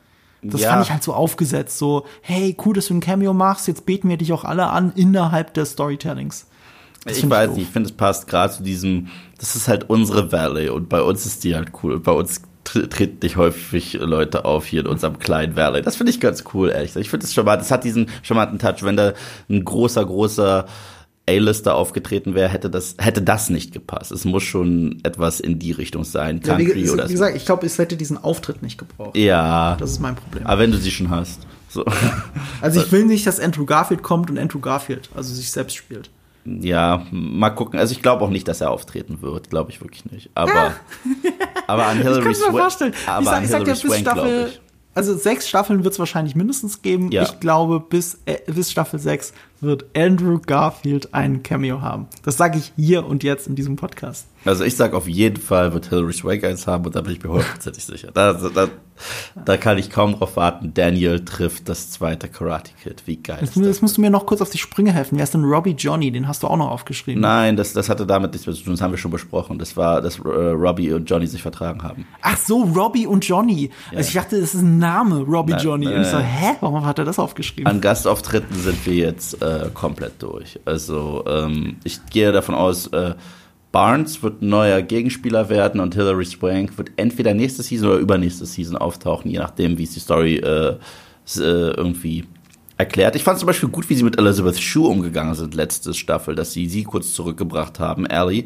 Speaker 2: Das
Speaker 1: Ja.
Speaker 2: fand ich halt so aufgesetzt, so, hey, cool, dass du ein Cameo machst, jetzt beten wir dich auch alle an innerhalb des Storytellings. Das
Speaker 1: ich weiß
Speaker 2: doof.
Speaker 1: nicht, ich finde, es passt gerade zu diesem, das ist halt unsere Valley und bei uns ist die halt cool. Bei uns tr- treten nicht häufig Leute auf hier in unserem kleinen Valley. Das finde ich ganz cool, ehrlich gesagt. Ich finde es charmant. Das hat diesen charmanten Touch. Wenn da ein großer, großer A-Lister aufgetreten wäre, hätte das, hätte das nicht gepasst. Es muss schon etwas in die Richtung sein.
Speaker 2: Ja, wie, wie
Speaker 1: oder so.
Speaker 2: gesagt, ich glaube, es hätte diesen Auftritt nicht gebraucht.
Speaker 1: Ja.
Speaker 2: Das ist mein Problem.
Speaker 1: Aber wenn du sie schon hast. So. (laughs)
Speaker 2: Also ich will nicht, dass Andrew Garfield kommt und Andrew Garfield, also sich selbst spielt.
Speaker 1: Ja, mal gucken. Also ich glaube auch nicht, dass er auftreten wird. Glaube ich wirklich nicht. Aber, (laughs) aber an Hillary
Speaker 2: Ich mir
Speaker 1: Swank.
Speaker 2: vorstellen.
Speaker 1: Aber
Speaker 2: ich sag,
Speaker 1: an
Speaker 2: ich sag
Speaker 1: Hillary
Speaker 2: ja, bis
Speaker 1: Swank glaube
Speaker 2: Staffel,
Speaker 1: ich.
Speaker 2: also sechs Staffeln wird es wahrscheinlich mindestens geben.
Speaker 1: Ja.
Speaker 2: Ich glaube, bis, äh, bis Staffel 6 wird Andrew Garfield einen Cameo haben. Das sage ich hier und jetzt in diesem Podcast.
Speaker 1: Also ich sage auf jeden Fall wird Hilary Swank eins haben und da bin ich mir hundertprozentig sicher. Da, da, da, kann ich kaum drauf warten. Daniel trifft das zweite Karate Kid. Wie geil
Speaker 2: jetzt, das? Jetzt musst du mir noch kurz auf die Sprünge helfen. Wer ist denn Robbie Johnny? Den hast du auch noch aufgeschrieben.
Speaker 1: Nein, das, das hatte damit nichts mehr zu tun. Das haben wir schon besprochen. Das war, dass äh, Robbie und Johnny sich vertragen haben.
Speaker 2: Ach so, Robbie und Johnny. Ja. Also ich dachte, das ist ein Name, Robbie Nein, Johnny. Äh, und ich so, hä? Warum hat er das aufgeschrieben?
Speaker 1: An Gastauftritten sind wir jetzt äh, komplett durch. Also ähm, ich gehe davon aus, äh, Barnes wird ein neuer Gegenspieler werden und Hilary Swank wird entweder nächste Season oder übernächste Season auftauchen, je nachdem, wie es die Story äh, äh, irgendwie erklärt. Ich fand zum Beispiel gut, wie sie mit Elizabeth Shue umgegangen sind, letzte Staffel, dass sie sie kurz zurückgebracht haben, Ellie,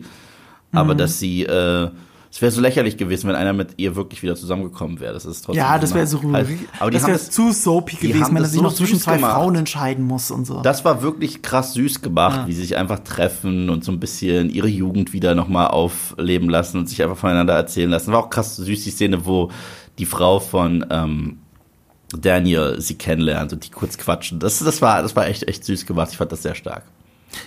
Speaker 1: aber mhm. dass sie äh, es wäre so lächerlich gewesen, wenn einer mit ihr wirklich wieder zusammengekommen wäre. Das ist trotzdem.
Speaker 2: Ja, das wäre so halt, aber das wäre zu soapy gewesen, wenn er sich so noch zwischen zwei gemacht. Frauen entscheiden muss und so.
Speaker 1: Das war wirklich krass süß gemacht, ja. wie sie sich einfach treffen und so ein bisschen ihre Jugend wieder nochmal aufleben lassen und sich einfach voneinander erzählen lassen. War auch krass süß die Szene, wo die Frau von ähm, Daniel sie kennenlernt und die kurz quatschen. Das, das war, das war echt, echt süß gemacht. Ich fand das sehr stark.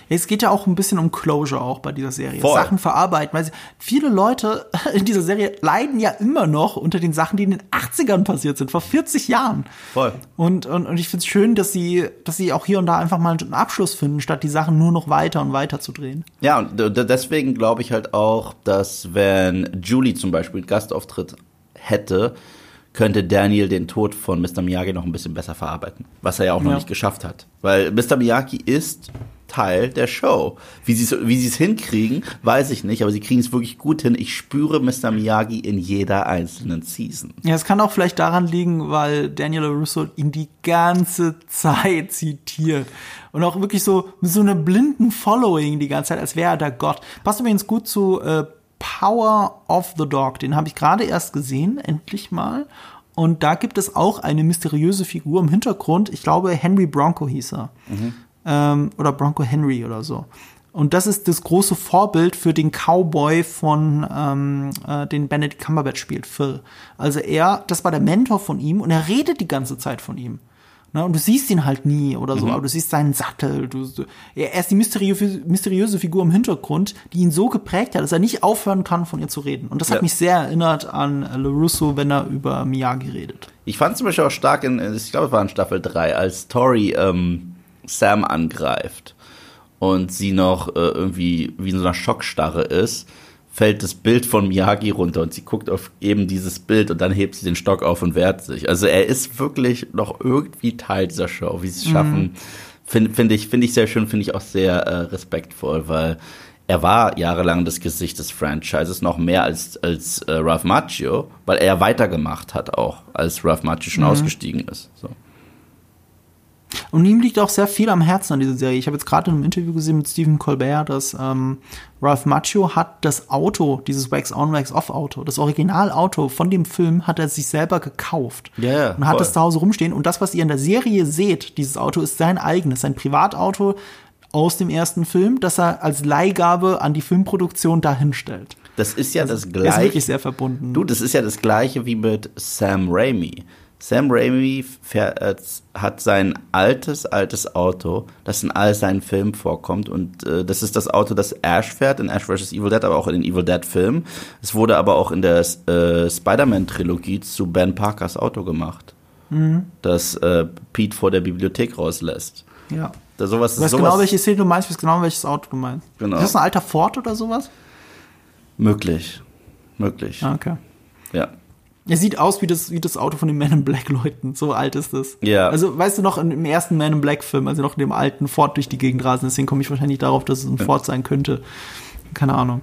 Speaker 2: Es geht ja auch ein bisschen um Closure auch bei dieser Serie. Voll. Sachen verarbeiten. Weil viele Leute (laughs) in dieser Serie leiden ja immer noch unter den Sachen, die in den 80ern passiert sind, vor 40 Jahren.
Speaker 1: Voll.
Speaker 2: Und, und, und ich finde es schön, dass sie, dass sie auch hier und da einfach mal einen Abschluss finden, statt die Sachen nur noch weiter und weiter zu drehen.
Speaker 1: Ja, und deswegen glaube ich halt auch, dass wenn Julie zum Beispiel einen Gastauftritt hätte, könnte Daniel den Tod von Mr. Miyagi noch ein bisschen besser verarbeiten. Was er ja auch noch ja. nicht geschafft hat. Weil Mr. Miyagi ist Teil der Show. Wie sie es wie hinkriegen, weiß ich nicht, aber sie kriegen es wirklich gut hin. Ich spüre Mr. Miyagi in jeder einzelnen Season.
Speaker 2: Ja, es kann auch vielleicht daran liegen, weil Daniel Russo ihn die ganze Zeit zitiert. Und auch wirklich so mit so einem blinden Following die ganze Zeit, als wäre er der Gott. Passt übrigens gut zu äh, Power of the Dog. Den habe ich gerade erst gesehen, endlich mal. Und da gibt es auch eine mysteriöse Figur im Hintergrund. Ich glaube, Henry Bronco hieß er. Mhm ähm, oder Bronco Henry oder so. Und das ist das große Vorbild für den Cowboy von ähm, äh, den Benedict Cumberbatch spielt, Phil. Also er, das war der Mentor von ihm und er redet die ganze Zeit von ihm. Ne? Und du siehst ihn halt nie oder so, mhm. aber du siehst seinen Sattel. Du, du, er ist die mysteriöse, mysteriöse Figur im Hintergrund, die ihn so geprägt hat, dass er nicht aufhören kann, von ihr zu reden. Und das ja. hat mich sehr erinnert an LaRusso, wenn er über Miyagi redet.
Speaker 1: Ich fand zum Beispiel auch stark in, ich glaube, es war in Staffel 3, als Tori ähm Sam angreift und sie noch äh, irgendwie wie in so einer Schockstarre ist, fällt das Bild von Miyagi runter und sie guckt auf eben dieses Bild und dann hebt sie den Stock auf und wehrt sich. Also er ist wirklich noch irgendwie Teil dieser Show. Wie sie es schaffen, mhm. finde find ich, finde ich sehr schön, finde ich auch sehr äh, respektvoll, weil er war jahrelang das Gesicht des Franchises, noch mehr als, als äh, Ralph Macchio, weil er weitergemacht hat auch, als Ralph Macchio schon mhm. ausgestiegen ist. So.
Speaker 2: Und ihm liegt auch sehr viel am Herzen an dieser Serie. Ich habe jetzt gerade in einem Interview gesehen mit Stephen Colbert, dass ähm, Ralph Macchio hat das Auto, dieses Wax-On, Wax-Off-Auto, das Originalauto von dem Film hat er sich selber gekauft.
Speaker 1: Ja, yeah,
Speaker 2: Und hat das zu Hause rumstehen. Und das, was ihr in der Serie seht, dieses Auto, ist sein eigenes, sein Privatauto aus dem ersten Film, das er als Leihgabe an die Filmproduktion dahinstellt.
Speaker 1: Das ist ja also, das gleiche.
Speaker 2: Ist wirklich sehr verbunden.
Speaker 1: Du, das ist ja das gleiche wie mit Sam Raimi. Sam Raimi fährt, äh, hat sein altes, altes Auto, das in all seinen Filmen vorkommt. Und äh, das ist das Auto, das Ash fährt, in Ash vs. Evil Dead, aber auch in den Evil Dead-Filmen. Es wurde aber auch in der äh, Spider-Man-Trilogie zu Ben Parkers Auto gemacht. Mhm. Das äh, Pete vor der Bibliothek rauslässt.
Speaker 2: Ja.
Speaker 1: Da sowas,
Speaker 2: du weißt
Speaker 1: sowas
Speaker 2: genau, welche Szene du meinst, du weißt genau, welches Auto du meinst.
Speaker 1: Genau.
Speaker 2: Ist das ein alter Ford oder sowas?
Speaker 1: Möglich. Möglich.
Speaker 2: Ah, okay.
Speaker 1: Ja.
Speaker 2: Er sieht aus wie das, wie das Auto von den Man in Black Leuten. So alt ist es.
Speaker 1: Ja.
Speaker 2: Also, weißt du noch, im ersten Man in Black Film, also noch in dem alten Ford durch die Gegend rasen, deswegen komme ich wahrscheinlich darauf, dass es ein Ford sein könnte. Keine Ahnung.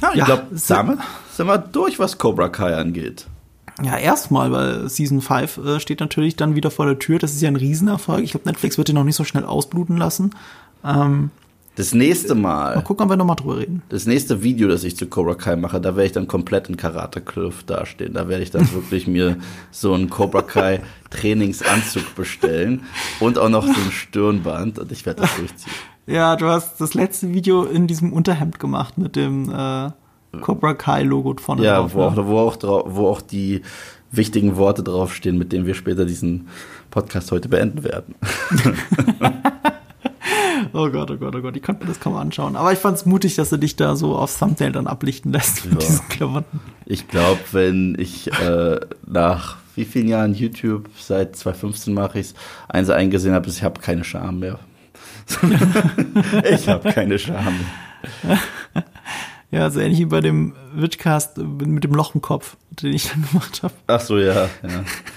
Speaker 1: Ja, ich ja, glaube, damit sind wir durch, was Cobra Kai angeht.
Speaker 2: Ja, erstmal, weil Season 5 äh, steht natürlich dann wieder vor der Tür. Das ist ja ein Riesenerfolg. Ich glaube, Netflix wird den noch nicht so schnell ausbluten lassen. Ähm,
Speaker 1: das nächste Mal.
Speaker 2: Mal gucken, ob wir nochmal drüber reden.
Speaker 1: Das nächste Video, das ich zu Cobra Kai mache, da werde ich dann komplett in Karate Cliff dastehen. Da werde ich dann (laughs) wirklich mir so einen Cobra Kai Trainingsanzug bestellen und auch noch so ein Stirnband und ich werde das durchziehen.
Speaker 2: Ja, du hast das letzte Video in diesem Unterhemd gemacht mit dem äh, Cobra Kai Logo vorne
Speaker 1: ja, drauf. Ja, wo, ne? auch, wo, auch wo auch die wichtigen Worte draufstehen, mit denen wir später diesen Podcast heute beenden werden. (laughs) (laughs) (laughs)
Speaker 2: oh Gott, oh Gott, oh Gott, ich konnte mir das kaum anschauen. Aber ich fand es mutig, dass du dich da so aufs Thumbnail dann ablichten lässt mit ja. diesen
Speaker 1: Klamotten. Ich glaube, wenn ich äh, nach wie vielen Jahren YouTube, seit 2015 mache ich es, eins eingesehen habe, ich habe keine Scham mehr. (laughs) ich habe keine Scham mehr. (laughs)
Speaker 2: Ja, so ähnlich wie bei dem Witchcast mit dem Loch im Kopf, den ich dann gemacht habe.
Speaker 1: Ach so, ja. ja.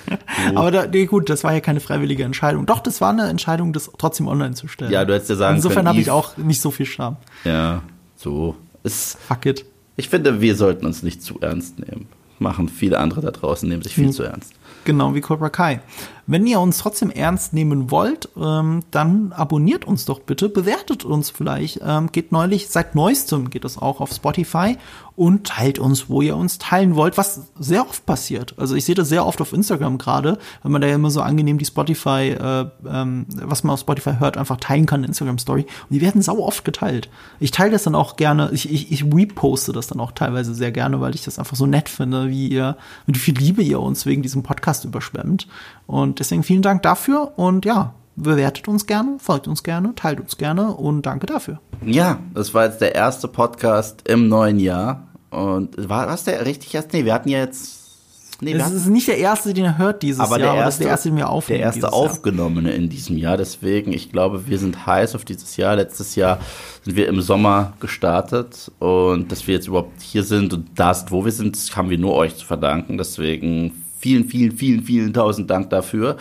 Speaker 1: (laughs)
Speaker 2: Aber da, nee, gut, das war ja keine freiwillige Entscheidung. Doch, das war eine Entscheidung, das trotzdem online zu stellen.
Speaker 1: Ja, du hättest ja sagen
Speaker 2: Insofern habe ich auch nicht so viel Scham.
Speaker 1: Ja, so. Es,
Speaker 2: Fuck it.
Speaker 1: Ich finde, wir sollten uns nicht zu ernst nehmen. Machen viele andere da draußen, nehmen sich viel hm. zu ernst.
Speaker 2: Genau, wie Cobra Kai. Wenn ihr uns trotzdem ernst nehmen wollt, ähm, dann abonniert uns doch bitte, bewertet uns vielleicht. Ähm, geht neulich, seit neuestem geht es auch auf Spotify und teilt uns, wo ihr uns teilen wollt, was sehr oft passiert. Also ich sehe das sehr oft auf Instagram gerade, weil man da ja immer so angenehm die Spotify, äh, ähm, was man auf Spotify hört, einfach teilen kann in Instagram Story. Und die werden sau oft geteilt. Ich teile das dann auch gerne, ich, ich, ich reposte das dann auch teilweise sehr gerne, weil ich das einfach so nett finde, wie ihr, mit wie viel Liebe ihr uns wegen diesem Podcast überschwemmt. Und deswegen vielen Dank dafür und ja, bewertet uns gerne, folgt uns gerne, teilt uns gerne und danke dafür.
Speaker 1: Ja, das war jetzt der erste Podcast im neuen Jahr. Und war das der richtig erste? Nee, wir hatten ja jetzt.
Speaker 2: Nee, das ist nicht der erste, den er hört dieses
Speaker 1: aber
Speaker 2: Jahr,
Speaker 1: der erste, aber das ist
Speaker 2: der erste, den wir aufnehmen.
Speaker 1: Der erste aufgenommene in diesem Jahr. Deswegen, ich glaube, wir sind heiß auf dieses Jahr. Letztes Jahr sind wir im Sommer gestartet und dass wir jetzt überhaupt hier sind und da sind, wo wir sind, haben wir nur euch zu verdanken. Deswegen vielen, vielen, vielen, vielen tausend Dank dafür.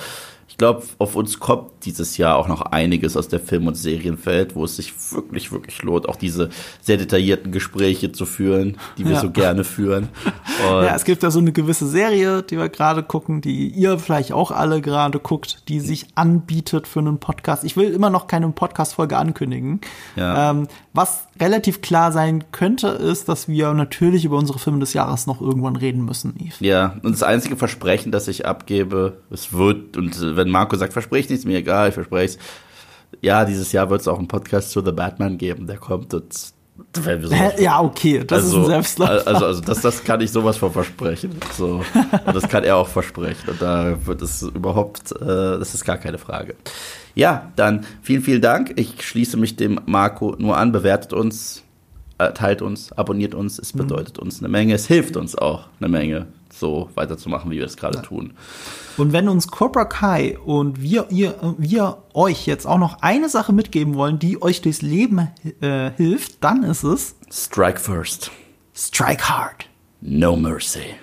Speaker 1: Ich glaube, auf uns kommt dieses Jahr auch noch einiges aus der Film- und Serienwelt, wo es sich wirklich, wirklich lohnt, auch diese sehr detaillierten Gespräche zu führen, die wir ja. so gerne führen.
Speaker 2: Und ja, es gibt da so eine gewisse Serie, die wir gerade gucken, die ihr vielleicht auch alle gerade guckt, die sich anbietet für einen Podcast. Ich will immer noch keine Podcast-Folge ankündigen. Ja. Ähm, was relativ klar sein könnte, ist, dass wir natürlich über unsere Filme des Jahres noch irgendwann reden müssen,
Speaker 1: Yves. Ja, und das einzige Versprechen, das ich abgebe, es wird, und wenn Marco sagt, verspreche nichts, mir egal, ich verspreche es. Ja, dieses Jahr wird es auch einen Podcast zu The Batman geben, der kommt und
Speaker 2: ja, okay, das also, ist ein Selbstläufer.
Speaker 1: Also, also das, das kann ich sowas von versprechen. So. Und das kann er auch versprechen. Und da wird es überhaupt, äh, das ist gar keine Frage. Ja, dann vielen, vielen Dank. Ich schließe mich dem Marco nur an. Bewertet uns, äh, teilt uns, abonniert uns. Es mhm. bedeutet uns eine Menge. Es hilft uns auch eine Menge, so weiterzumachen, wie wir es gerade ja. tun.
Speaker 2: Und wenn uns Cobra Kai und wir, ihr, wir euch jetzt auch noch eine Sache mitgeben wollen, die euch durchs Leben äh, hilft, dann ist es
Speaker 1: Strike first.
Speaker 2: Strike hard.
Speaker 1: No mercy.